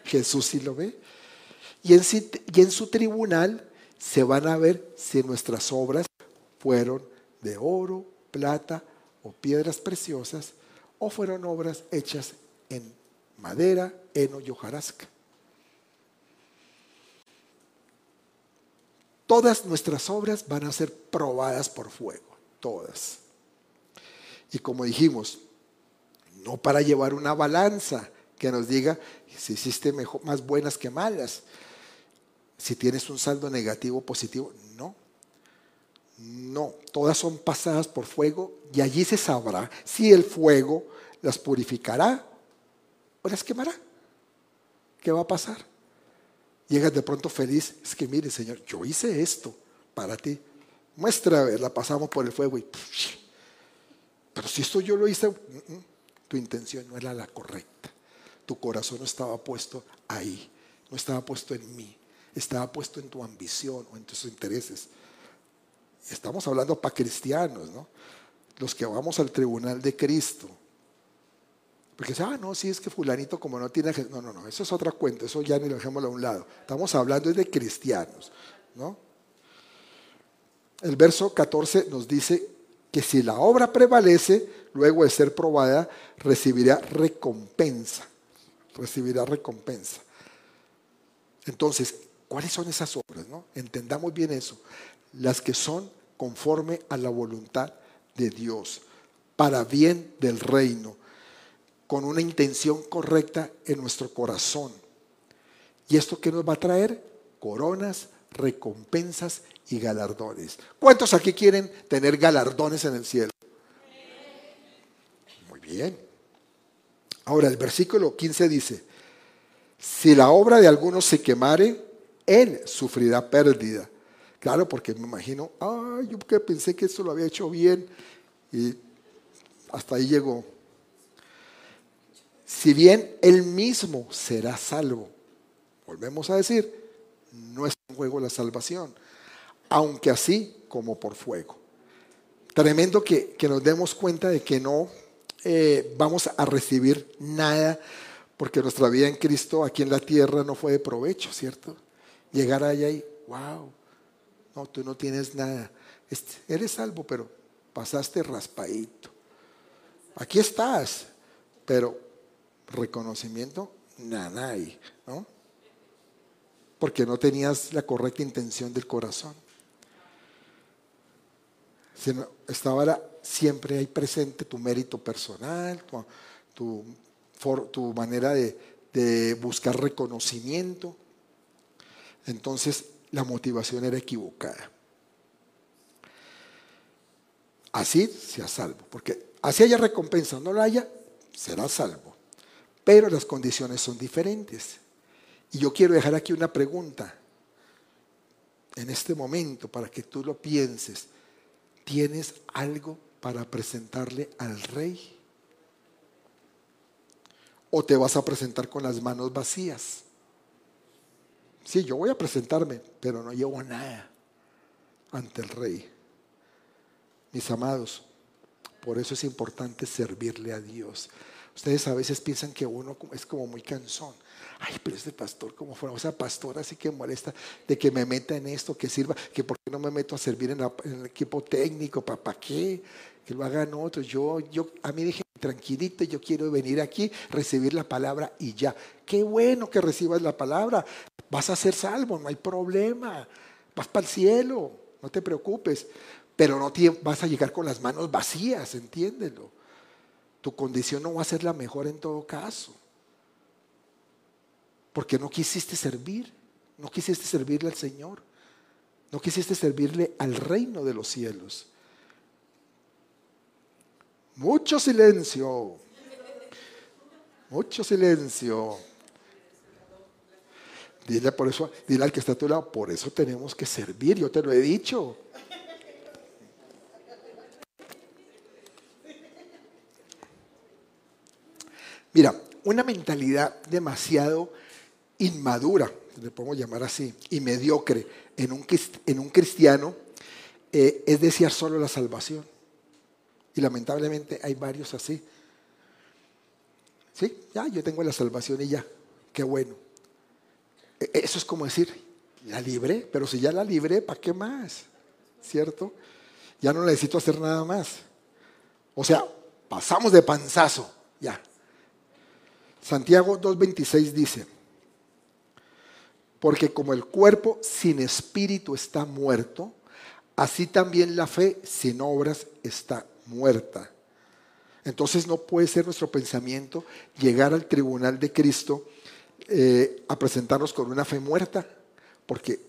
Jesús sí lo ve. Y en, y en su tribunal se van a ver si nuestras obras fueron de oro, plata o piedras preciosas o fueron obras hechas en madera, heno y hojarasca. Todas nuestras obras van a ser probadas por fuego, todas. Y como dijimos, no para llevar una balanza que nos diga si hiciste mejor, más buenas que malas, si tienes un saldo negativo o positivo, no. No, todas son pasadas por fuego y allí se sabrá si el fuego las purificará o las quemará. ¿Qué va a pasar? Llegas de pronto feliz, es que mire Señor, yo hice esto para ti. Muestra, a la pasamos por el fuego y... Pero si esto yo lo hice, mm, mm, tu intención no era la correcta. Tu corazón no estaba puesto ahí, no estaba puesto en mí estaba puesto en tu ambición o en tus intereses. Estamos hablando para cristianos, ¿no? Los que vamos al tribunal de Cristo. Porque ah, no, si es que fulanito como no tiene... No, no, no, eso es otra cuenta, eso ya ni lo dejémoslo a un lado. Estamos hablando de cristianos, ¿no? El verso 14 nos dice que si la obra prevalece, luego de ser probada, recibirá recompensa. Recibirá recompensa. Entonces, ¿Cuáles son esas obras? No? Entendamos bien eso. Las que son conforme a la voluntad de Dios, para bien del reino, con una intención correcta en nuestro corazón. ¿Y esto qué nos va a traer? Coronas, recompensas y galardones. ¿Cuántos aquí quieren tener galardones en el cielo? Muy bien. Ahora el versículo 15 dice, si la obra de algunos se quemare, él sufrirá pérdida. Claro, porque me imagino, ay, yo que pensé que esto lo había hecho bien y hasta ahí llegó. Si bien él mismo será salvo, volvemos a decir, no es un juego la salvación, aunque así como por fuego. Tremendo que, nos demos cuenta de que no eh, vamos a recibir nada, porque nuestra vida en Cristo aquí en la tierra no fue de provecho, ¿cierto? llegar allá y, wow, no, tú no tienes nada. Eres salvo, pero pasaste raspadito. Aquí estás, pero reconocimiento, nada hay, ¿no? Porque no tenías la correcta intención del corazón. estaba siempre ahí presente tu mérito personal, tu, manera de, buscar reconocimiento entonces la motivación era equivocada. Así sea salvo, porque así haya recompensa no la haya, será salvo. Pero las condiciones son diferentes. Y yo quiero dejar aquí una pregunta en este momento para que tú lo pienses. ¿Tienes algo para presentarle al rey? ¿O te vas a presentar con las manos vacías? Sí, yo voy a presentarme, pero no llevo nada ante el rey. Mis amados, por eso es importante servirle a Dios, Ustedes a veces piensan que uno es como muy cansón. Ay, pero este pastor, como fuera, o sea, pastor así que molesta de que me meta en esto, que sirva, que por qué no me meto a servir en, el equipo técnico, ¿para qué? Que lo hagan otros. Yo, yo, a mí dije, tranquilito, yo quiero venir aquí, recibir la palabra y ya. Qué bueno que recibas la palabra. Vas a ser salvo, no hay problema. Vas para el cielo, no te preocupes. Pero no vas a llegar con las manos vacías, entiéndelo. Tu condición no va a ser la mejor en todo caso. Porque no quisiste servir, no quisiste servirle al Señor, no quisiste servirle al reino de los cielos. Mucho silencio, mucho silencio. Dile por eso, dile al que está a tu lado, por eso tenemos que servir, yo te lo he dicho. Mira, una mentalidad demasiado inmadura, le podemos llamar así, y mediocre en un, en un cristiano eh, es desear solo la salvación. Y lamentablemente hay varios así. Sí, ya, yo tengo la salvación y ya, qué bueno. E, eso es como decir, la libré, pero si ya la libré, ¿para qué más? ¿Cierto? Ya no necesito hacer nada más. O sea, pasamos de panzazo, ya. Santiago 2.26 dice, porque como el cuerpo sin espíritu está muerto, así también la fe sin obras está muerta. Entonces no puede ser nuestro pensamiento llegar al tribunal de Cristo eh, a presentarnos con una fe muerta, porque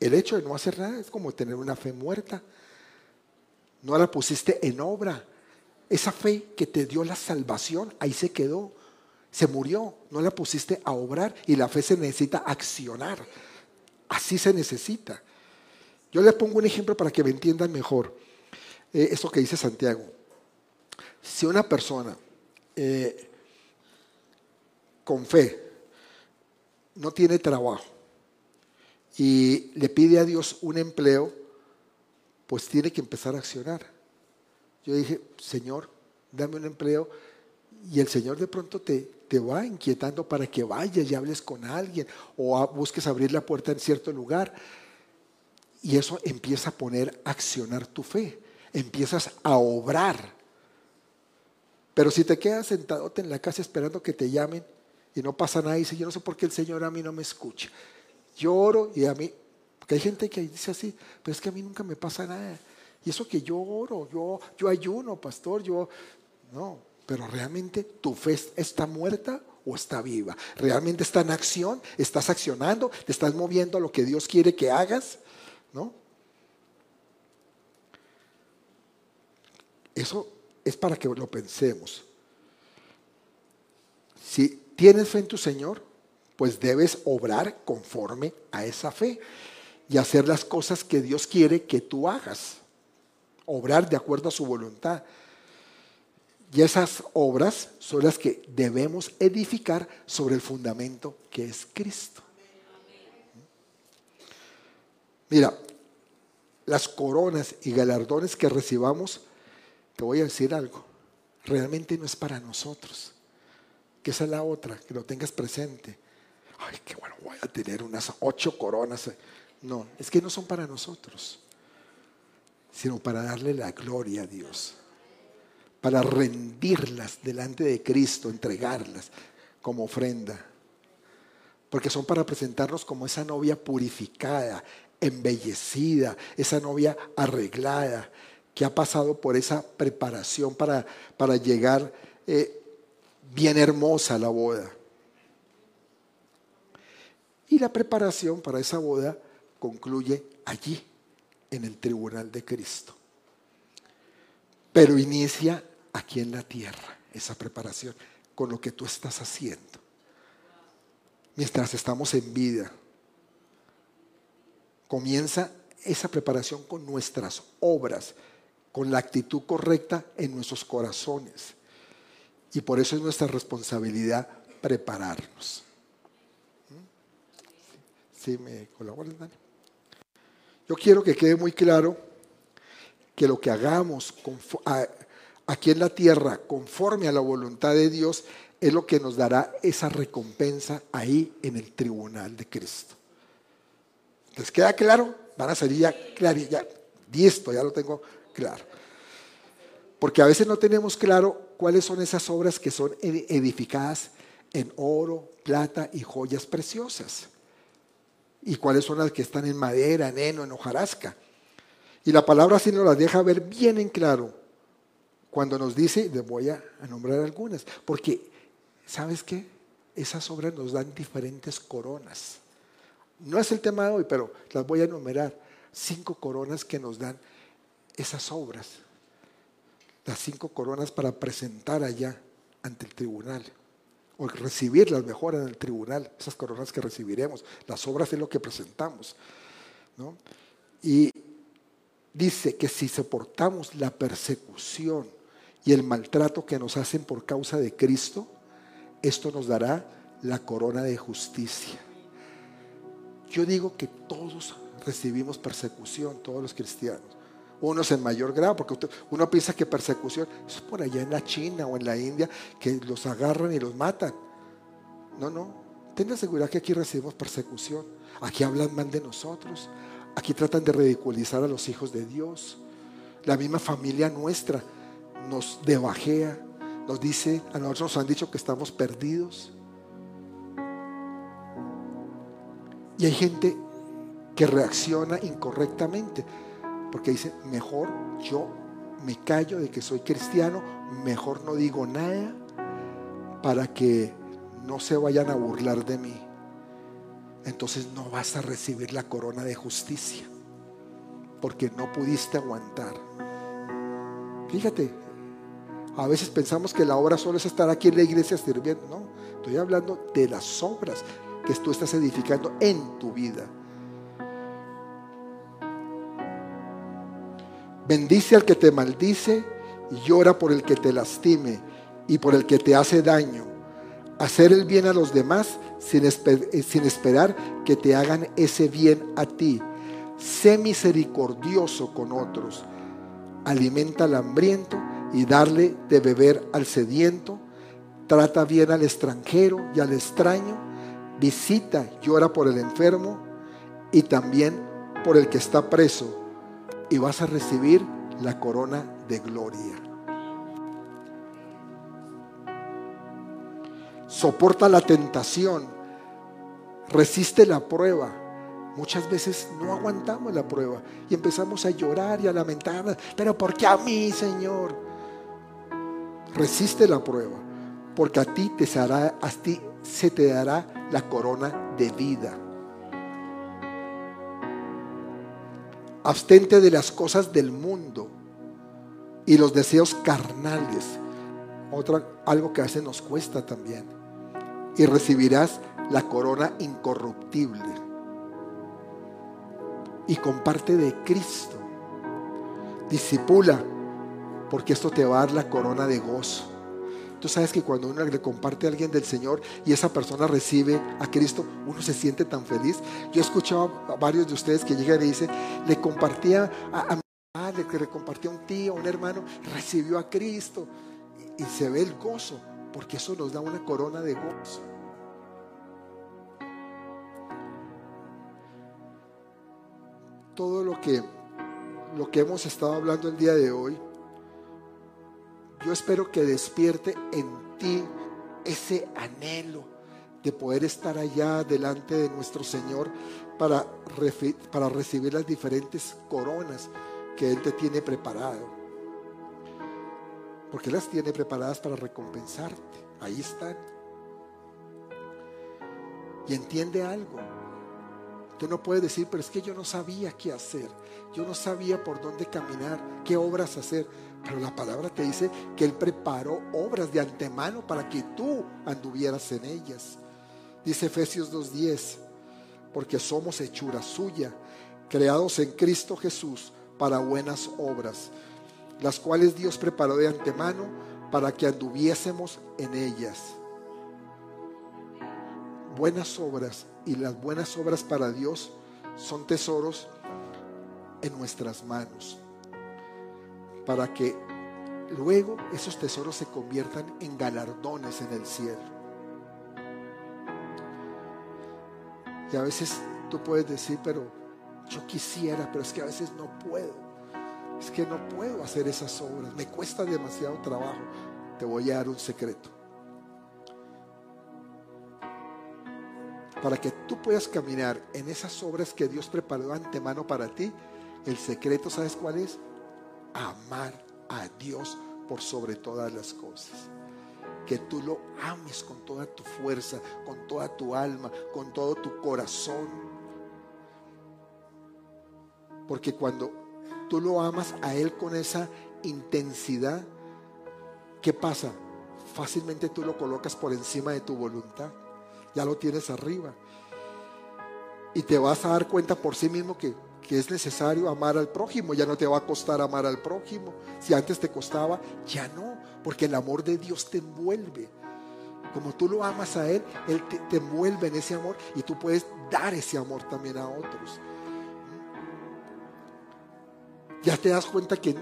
el hecho de no hacer nada es como tener una fe muerta. No la pusiste en obra. Esa fe que te dio la salvación, ahí se quedó se murió, no la pusiste a obrar y la fe se necesita accionar. Así se necesita. Yo le pongo un ejemplo para que me entiendan mejor. Eh, eso que dice Santiago. Si una persona eh, con fe no tiene trabajo y le pide a Dios un empleo, pues tiene que empezar a accionar. Yo dije, Señor, dame un empleo y el Señor de pronto te, te va inquietando para que vayas y hables con alguien o busques abrir la puerta en cierto lugar. Y eso empieza a poner accionar tu fe, empiezas a obrar. Pero si te quedas sentado en la casa esperando que te llamen y no pasa nada, y dice, yo no sé por qué el Señor a mí no me escucha. Lloro y a mí, porque hay gente que dice así, pero es que a mí nunca me pasa nada. Y eso que yo oro, yo, yo ayuno, pastor, yo, no, pero realmente tu fe está muerta o está viva. ¿Realmente está en acción? ¿Estás accionando? ¿Te estás moviendo a lo que Dios quiere que hagas? ¿No? Eso es para que lo pensemos. Si tienes fe en tu Señor, pues debes obrar conforme a esa fe y hacer las cosas que Dios quiere que tú hagas. Obrar de acuerdo a su voluntad. Y esas obras son las que debemos edificar sobre el fundamento que es Cristo. Mira, las coronas y galardones que recibamos, te voy a decir algo, realmente no es para nosotros. Que esa es la otra, que lo tengas presente. Ay, qué bueno, voy a tener unas ocho coronas. No, es que no son para nosotros, sino para darle la gloria a Dios para rendirlas delante de Cristo, entregarlas como ofrenda. Porque son para presentarnos como esa novia purificada, embellecida, esa novia arreglada, que ha pasado por esa preparación para, para llegar eh, bien hermosa a la boda. Y la preparación para esa boda concluye allí, en el tribunal de Cristo. Pero inicia aquí en la tierra esa preparación con lo que tú estás haciendo. Mientras estamos en vida, comienza esa preparación con nuestras obras, con la actitud correcta en nuestros corazones. Y por eso es nuestra responsabilidad prepararnos. ¿Sí me colaboras, Dani? Yo quiero que quede muy claro que lo que hagamos aquí en la tierra conforme a la voluntad de Dios es lo que nos dará esa recompensa ahí en el tribunal de Cristo. ¿Les queda claro? Van a salir ya claro, ya, esto ya lo tengo claro. Porque a veces no tenemos claro cuáles son esas obras que son edificadas en oro, plata y joyas preciosas. Y cuáles son las que están en madera, en heno, en hojarasca. Y la palabra así nos las deja ver bien en claro cuando nos dice, les voy a, nombrar algunas, porque, ¿sabes qué? Esas obras nos dan diferentes coronas. No es el tema de hoy, pero las voy a enumerar. Cinco coronas que nos dan esas obras. Las cinco coronas para presentar allá ante el tribunal. O recibirlas mejor en el tribunal. Esas coronas que recibiremos. Las obras es lo que presentamos. Y dice que si soportamos la persecución y el maltrato que nos hacen por causa de Cristo, esto nos dará la corona de justicia. Yo digo que todos recibimos persecución, todos los cristianos. Unos en mayor grado, porque uno piensa que persecución es por allá en la China o en la India, que los agarran y los matan. No, no. Ten la seguridad que aquí recibimos persecución. Aquí hablan mal de nosotros. Aquí tratan de ridiculizar a los hijos de Dios. La misma familia nuestra nos debajea, nos dice, a nosotros nos han dicho que estamos perdidos. Y hay gente que reacciona incorrectamente, porque dice, mejor yo me callo de que soy cristiano, mejor no digo nada para que no se vayan a burlar de mí. Entonces no vas a recibir la corona de justicia, porque no pudiste aguantar. Fíjate, a veces pensamos que la obra solo es estar aquí en la iglesia sirviendo. No, estoy hablando de las obras que tú estás edificando en tu vida. Bendice al que te maldice y llora por el que te lastime y por el que te hace daño. Hacer el bien a los demás sin, eh, esperar que te hagan ese bien a ti. Sé misericordioso con otros. Alimenta al hambriento y darle de beber al sediento, trata bien al extranjero y al extraño, visita, llora por el enfermo y también por el que está preso, y vas a recibir la corona de gloria. Soporta la tentación, resiste la prueba. Muchas veces no aguantamos la prueba y empezamos a llorar y a lamentarnos, pero ¿por qué a mí, Señor? Resiste la prueba, porque a ti, te será, a ti se te dará la corona de vida. Abstente de las cosas del mundo y los deseos carnales. Otra, algo que a veces nos cuesta también. Y recibirás la corona incorruptible. Y comparte de Cristo. Disipula porque esto te va a dar la corona de gozo. Tú sabes que cuando uno le comparte a alguien del Señor y esa persona recibe a Cristo, uno se siente tan feliz. Yo he escuchado a varios de ustedes que llegan y dicen, le compartía a, mi madre, que le compartía a un tío, a un hermano, recibió a Cristo. Y, y se ve el gozo, porque eso nos da una corona de gozo. Todo lo que, lo que hemos estado hablando el día de hoy yo espero que despierte en ti ese anhelo de poder estar allá delante de nuestro Señor para, para recibir las diferentes coronas que Él te tiene preparado. Porque las tiene preparadas para recompensarte. Ahí están. Y entiende algo. Tú no puedes decir, pero es que yo no sabía qué hacer. Yo no sabía por dónde caminar, qué obras hacer. Pero la palabra te dice que Él preparó obras de antemano para que tú anduvieras en ellas. Dice Efesios 2.10, porque somos hechura suya, creados en Cristo Jesús para buenas obras, las cuales Dios preparó de antemano para que anduviésemos en ellas. Buenas obras y las buenas obras para Dios son tesoros en nuestras manos para que luego esos tesoros se conviertan en galardones en el cielo. Y a veces tú puedes decir, pero yo quisiera, pero es que a veces no puedo. Es que no puedo hacer esas obras. Me cuesta demasiado trabajo. Te voy a dar un secreto. Para que tú puedas caminar en esas obras que Dios preparó antemano para ti, el secreto, ¿sabes cuál es? Amar a Dios por sobre todas las cosas que tú lo ames con toda tu fuerza, con toda tu alma, con todo tu corazón. Porque cuando tú lo amas a Él con esa intensidad, ¿qué pasa? Fácilmente tú lo colocas por encima de tu voluntad. Ya lo tienes arriba. Y te vas a dar cuenta por sí mismo que, que es necesario amar al prójimo. Ya no te va a costar amar al prójimo. Si antes te costaba, ya no porque el amor de Dios te envuelve. Como tú lo amas a Él, Él te, envuelve en ese amor y tú puedes dar ese amor también a otros. Ya te das cuenta que,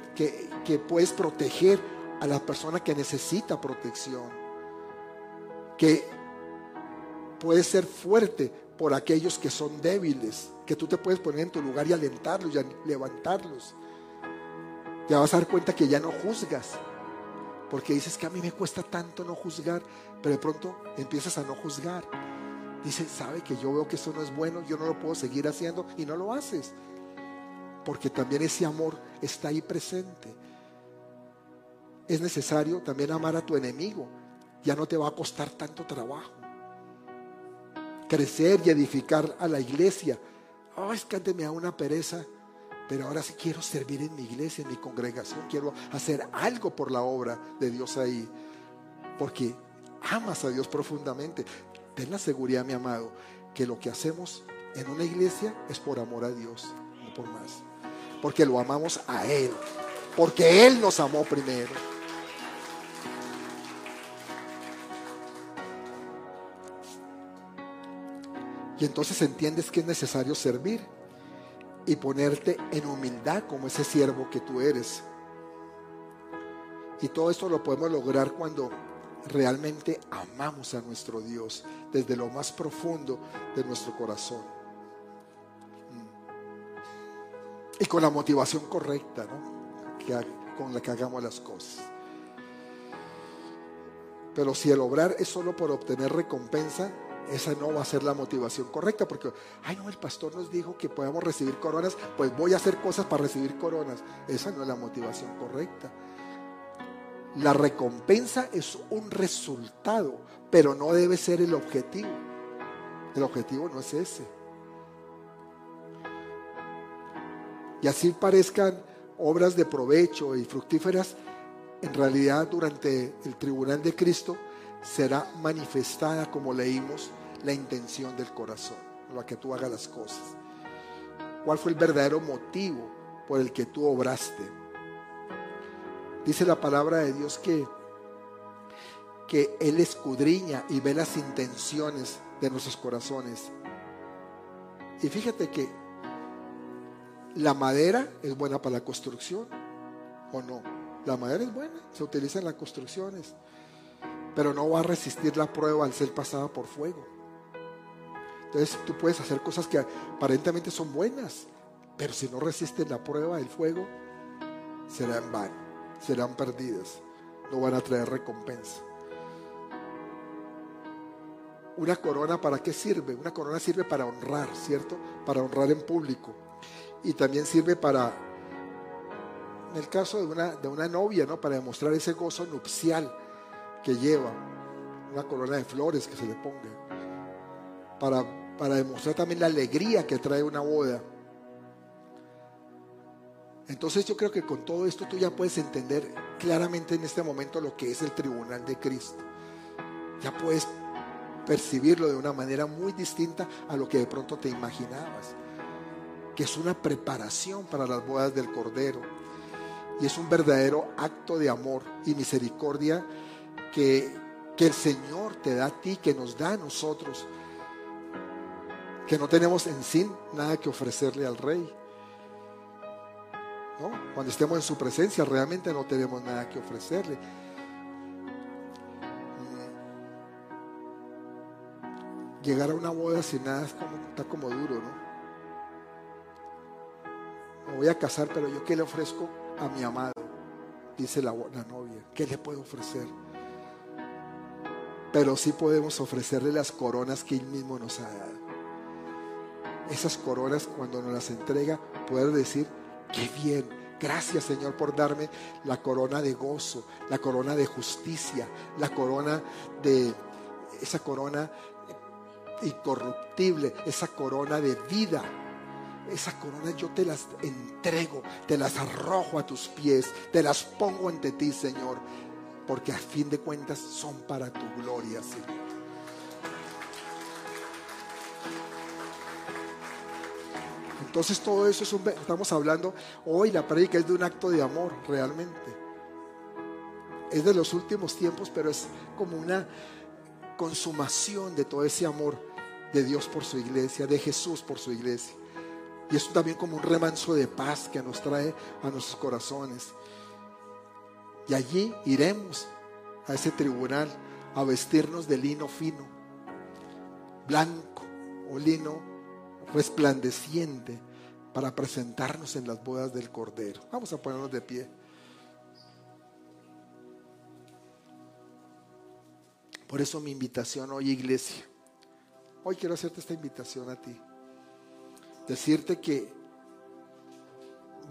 que puedes proteger a la persona que necesita protección. Que puedes ser fuerte por aquellos que son débiles. Que tú te puedes poner en tu lugar y alentarlos y levantarlos. Ya vas a dar cuenta que ya no juzgas, porque dices que a mí me cuesta tanto no juzgar, pero de pronto empiezas a no juzgar. Dices, sabe que yo veo que eso no es bueno, yo no lo puedo seguir haciendo y no lo haces. Porque también ese amor está ahí presente. Es necesario también amar a tu enemigo. Ya no te va a costar tanto trabajo. Crecer y edificar a la iglesia. Oh, es que una pereza pero ahora sí quiero servir en mi iglesia, en mi congregación, quiero hacer algo por la obra de Dios ahí, porque amas a Dios profundamente. Ten la seguridad, mi amado, que lo que hacemos en una iglesia es por amor a Dios, no por más. Porque lo amamos a Él, porque Él nos amó primero. Y entonces entiendes que es necesario servir y ponerte en humildad como ese siervo que tú eres. Y todo esto lo podemos lograr cuando realmente amamos a nuestro Dios desde lo más profundo de nuestro corazón. Mm. Y con la motivación correcta, ¿no? con la que hagamos las cosas. Pero si el obrar es solo por obtener recompensa, esa no va a ser la motivación correcta, porque, ay, no, el pastor nos dijo que podemos recibir coronas, pues voy a hacer cosas para recibir coronas. Esa no es la motivación correcta. La recompensa es un resultado, pero no debe ser el objetivo. El objetivo no es ese. Y así parezcan obras de provecho y fructíferas, en realidad durante el tribunal de Cristo será manifestada, como leímos, la intención del corazón, la que tú hagas las cosas. ¿Cuál fue el verdadero motivo por el que tú obraste? Dice la palabra de Dios que, que Él escudriña y ve las intenciones de nuestros corazones. Y fíjate que la madera es buena para la construcción, ¿o no? La madera es buena, se utiliza en las construcciones pero no va a resistir la prueba al ser pasada por fuego. Entonces tú puedes hacer cosas que aparentemente son buenas, pero si no resisten la prueba del fuego, serán van, serán perdidas, no van a traer recompensa. Una corona, ¿para qué sirve? Una corona sirve para honrar, ¿cierto? Para honrar en público. Y también sirve para, en el caso de una, de una novia, ¿no? Para demostrar ese gozo nupcial que lleva, una corona de flores que se le ponga, para, para demostrar también la alegría que trae una boda. Entonces yo creo que con todo esto tú ya puedes entender claramente en este momento lo que es el tribunal de Cristo. Ya puedes percibirlo de una manera muy distinta a lo que de pronto te imaginabas. Que es una preparación para las bodas del Cordero. Y es un verdadero acto de amor y misericordia que, el Señor te da a ti, que nos da a nosotros, que no tenemos en sí nada que ofrecerle al Rey. ¿no? Cuando estemos en su presencia realmente no tenemos nada que ofrecerle. Mm. Llegar a una boda sin nada está como duro, ¿no? Me voy a casar, pero yo qué le ofrezco a mi amado, dice la, la novia, ¿qué le puedo ofrecer? Pero sí podemos ofrecerle las coronas que Él mismo nos ha dado. Esas coronas cuando nos las entrega, poder decir, qué bien, gracias Señor por darme la corona de gozo, la corona de justicia, la corona de, esa corona incorruptible, esa corona de vida esa corona yo te las entrego, te las arrojo a tus pies, te las pongo ante ti, Señor, porque a fin de cuentas son para tu gloria, Señor. Entonces todo eso es un, estamos hablando, hoy la prédica es de un acto de amor, realmente. Es de los últimos tiempos, pero es como una consumación de todo ese amor de Dios por su iglesia, de Jesús por su iglesia. Y es también como un remanso de paz que nos trae a nuestros corazones. Y allí iremos a ese tribunal a vestirnos de lino fino, blanco o lino resplandeciente para presentarnos en las bodas del Cordero. Vamos a ponernos de pie. Por eso mi invitación hoy, iglesia. Hoy quiero hacerte esta invitación a ti decirte que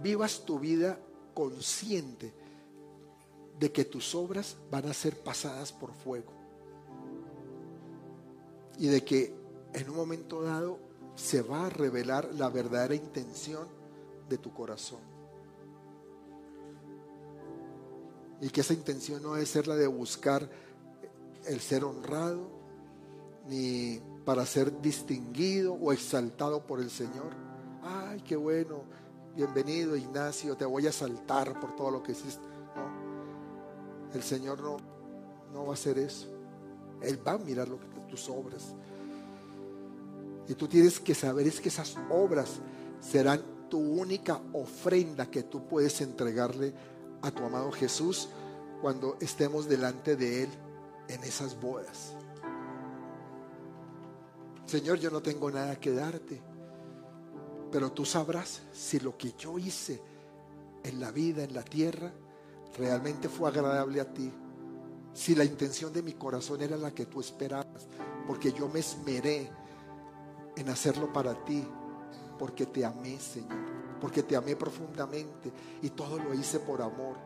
vivas tu vida consciente de que tus obras van a ser pasadas por fuego y de que en un momento dado se va a revelar la verdadera intención de tu corazón. Y que esa intención no debe ser la de buscar el ser honrado, ni para ser distinguido o exaltado por el Señor. Ay, qué bueno, bienvenido Ignacio, te voy a saltar por todo lo que hiciste. El Señor no, no va a hacer eso. Él va a mirar lo que, tus obras. Y tú tienes que saber es que esas obras serán tu única ofrenda que tú puedes entregarle a tu amado Jesús cuando estemos delante de Él en esas bodas. Señor, yo no tengo nada que darte, pero tú sabrás si lo que yo hice en la vida, en la tierra, realmente fue agradable a ti. Si la intención de mi corazón era la que tú esperabas, porque yo me esmeré en hacerlo para ti, porque te amé, Señor, porque te amé profundamente y todo lo hice por amor.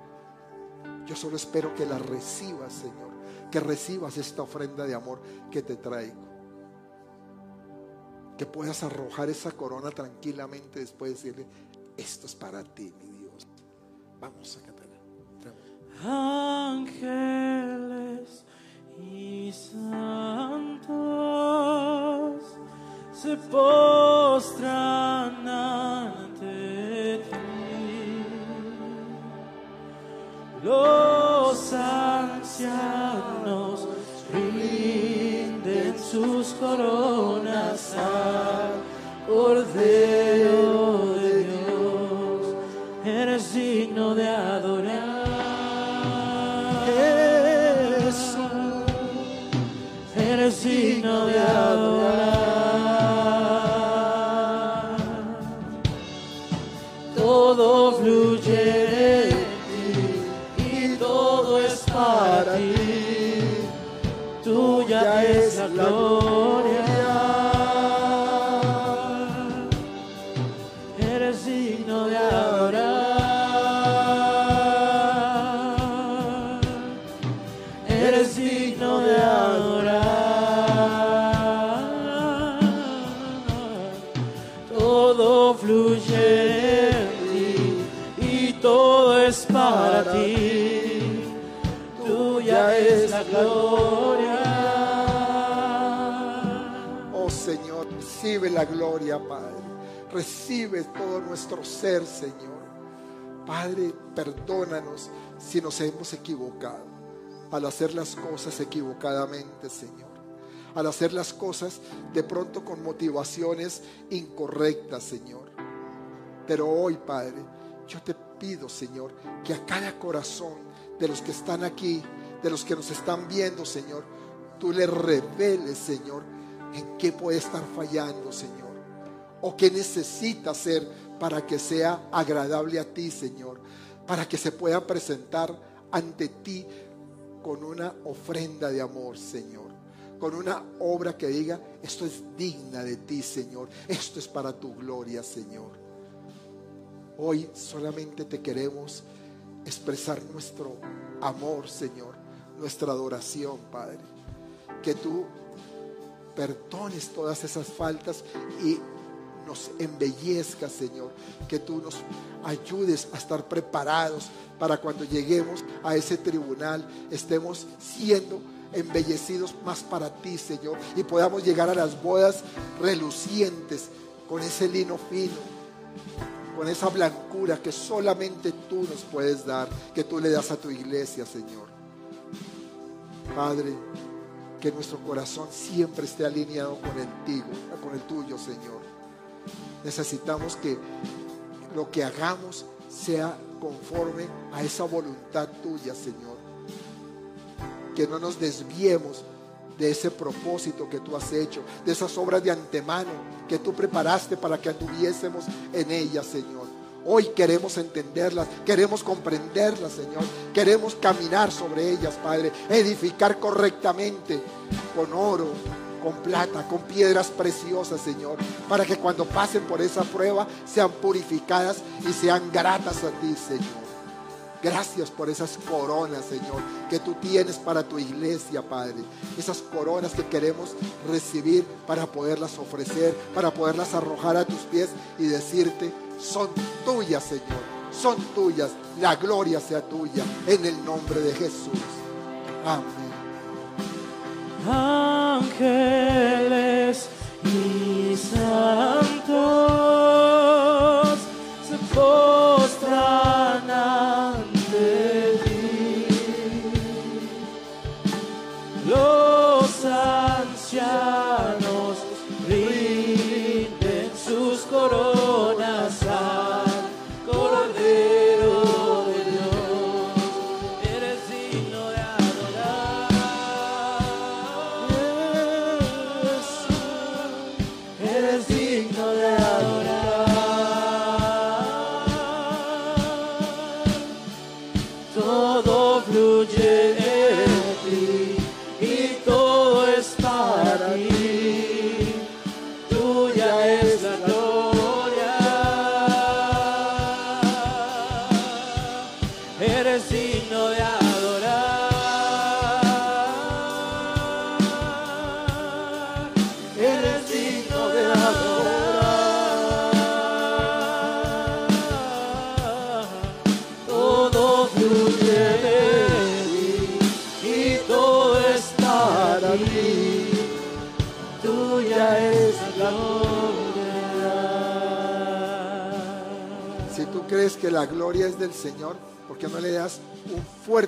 Yo solo espero que la recibas, Señor, que recibas esta ofrenda de amor que te traigo que puedas arrojar esa corona tranquilamente después de decirle, esto es para ti, mi Dios. Vamos a cantar. Ángeles y santos se postran ante ti. Los ancianos rinden sus coronas Recibe todo nuestro ser, Señor. Padre, perdónanos si nos hemos equivocado al hacer las cosas equivocadamente, Señor. Al hacer las cosas de pronto con motivaciones incorrectas, Señor. Pero hoy, Padre, yo te pido, Señor, que a cada corazón de los que están aquí, de los que nos están viendo, Señor, tú le reveles, Señor, en qué puede estar fallando, Señor, o qué necesita hacer para que sea agradable a ti, Señor, para que se pueda presentar ante ti con una ofrenda de amor, Señor, con una obra que diga, esto es digna de ti, Señor, esto es para tu gloria, Señor. Hoy solamente te queremos expresar nuestro amor, Señor, nuestra adoración, Padre. Que tú perdones todas esas faltas y nos embellezca, Señor. Que tú nos ayudes a estar preparados para cuando lleguemos a ese tribunal, estemos siendo embellecidos más para ti, Señor, y podamos llegar a las bodas relucientes con ese lino fino, con esa blancura que solamente tú nos puedes dar, que tú le das a tu iglesia, Señor. Padre, que nuestro corazón siempre esté alineado con el, con el tuyo, Señor. Necesitamos que lo que hagamos sea conforme a esa voluntad tuya, Señor. Que no nos desviemos de ese propósito que tú has hecho, de esas obras de antemano que tú preparaste para que anduviésemos en ellas, Señor. Hoy queremos entenderlas, queremos comprenderlas, Señor. Queremos caminar sobre ellas, Padre. Edificar correctamente con oro, con plata, con piedras preciosas, Señor. Para que cuando pasen por esa prueba sean purificadas y sean gratas a ti, Señor. Gracias por esas coronas, Señor, que tú tienes para tu iglesia, Padre. Esas coronas que queremos recibir para poderlas ofrecer, para poderlas arrojar a tus pies y decirte, son tuyas, Señor. Son tuyas. La gloria sea tuya. En el nombre de Jesús. Amén. Ángeles y santos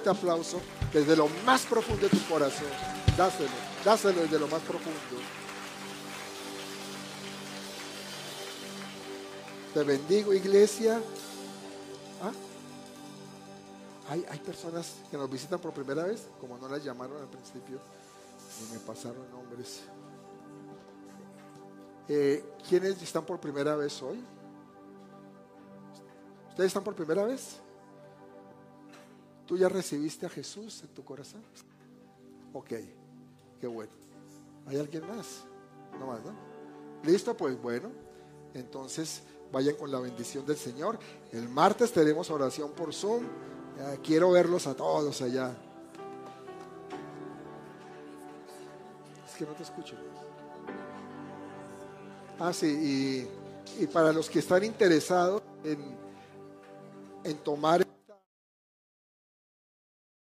fuerte aplauso desde lo más profundo de tu corazón? Dáselo, dáselo desde lo más profundo. Te bendigo, iglesia. ¿Ah? Hay, hay personas que nos visitan por primera vez, como no las llamaron al principio, y me pasaron nombres. Eh, ¿Quiénes están por primera vez hoy? ¿Ustedes están por primera vez? ¿Tú ya recibiste a Jesús en tu corazón? Ok, qué bueno. ¿Hay alguien más? No más, ¿no? ¿Listo? Pues bueno, entonces vayan con la bendición del Señor. El martes tenemos oración por Zoom. Quiero verlos a todos allá. Es que no te escucho. Ah, sí, y, y para los que están interesados en, en tomar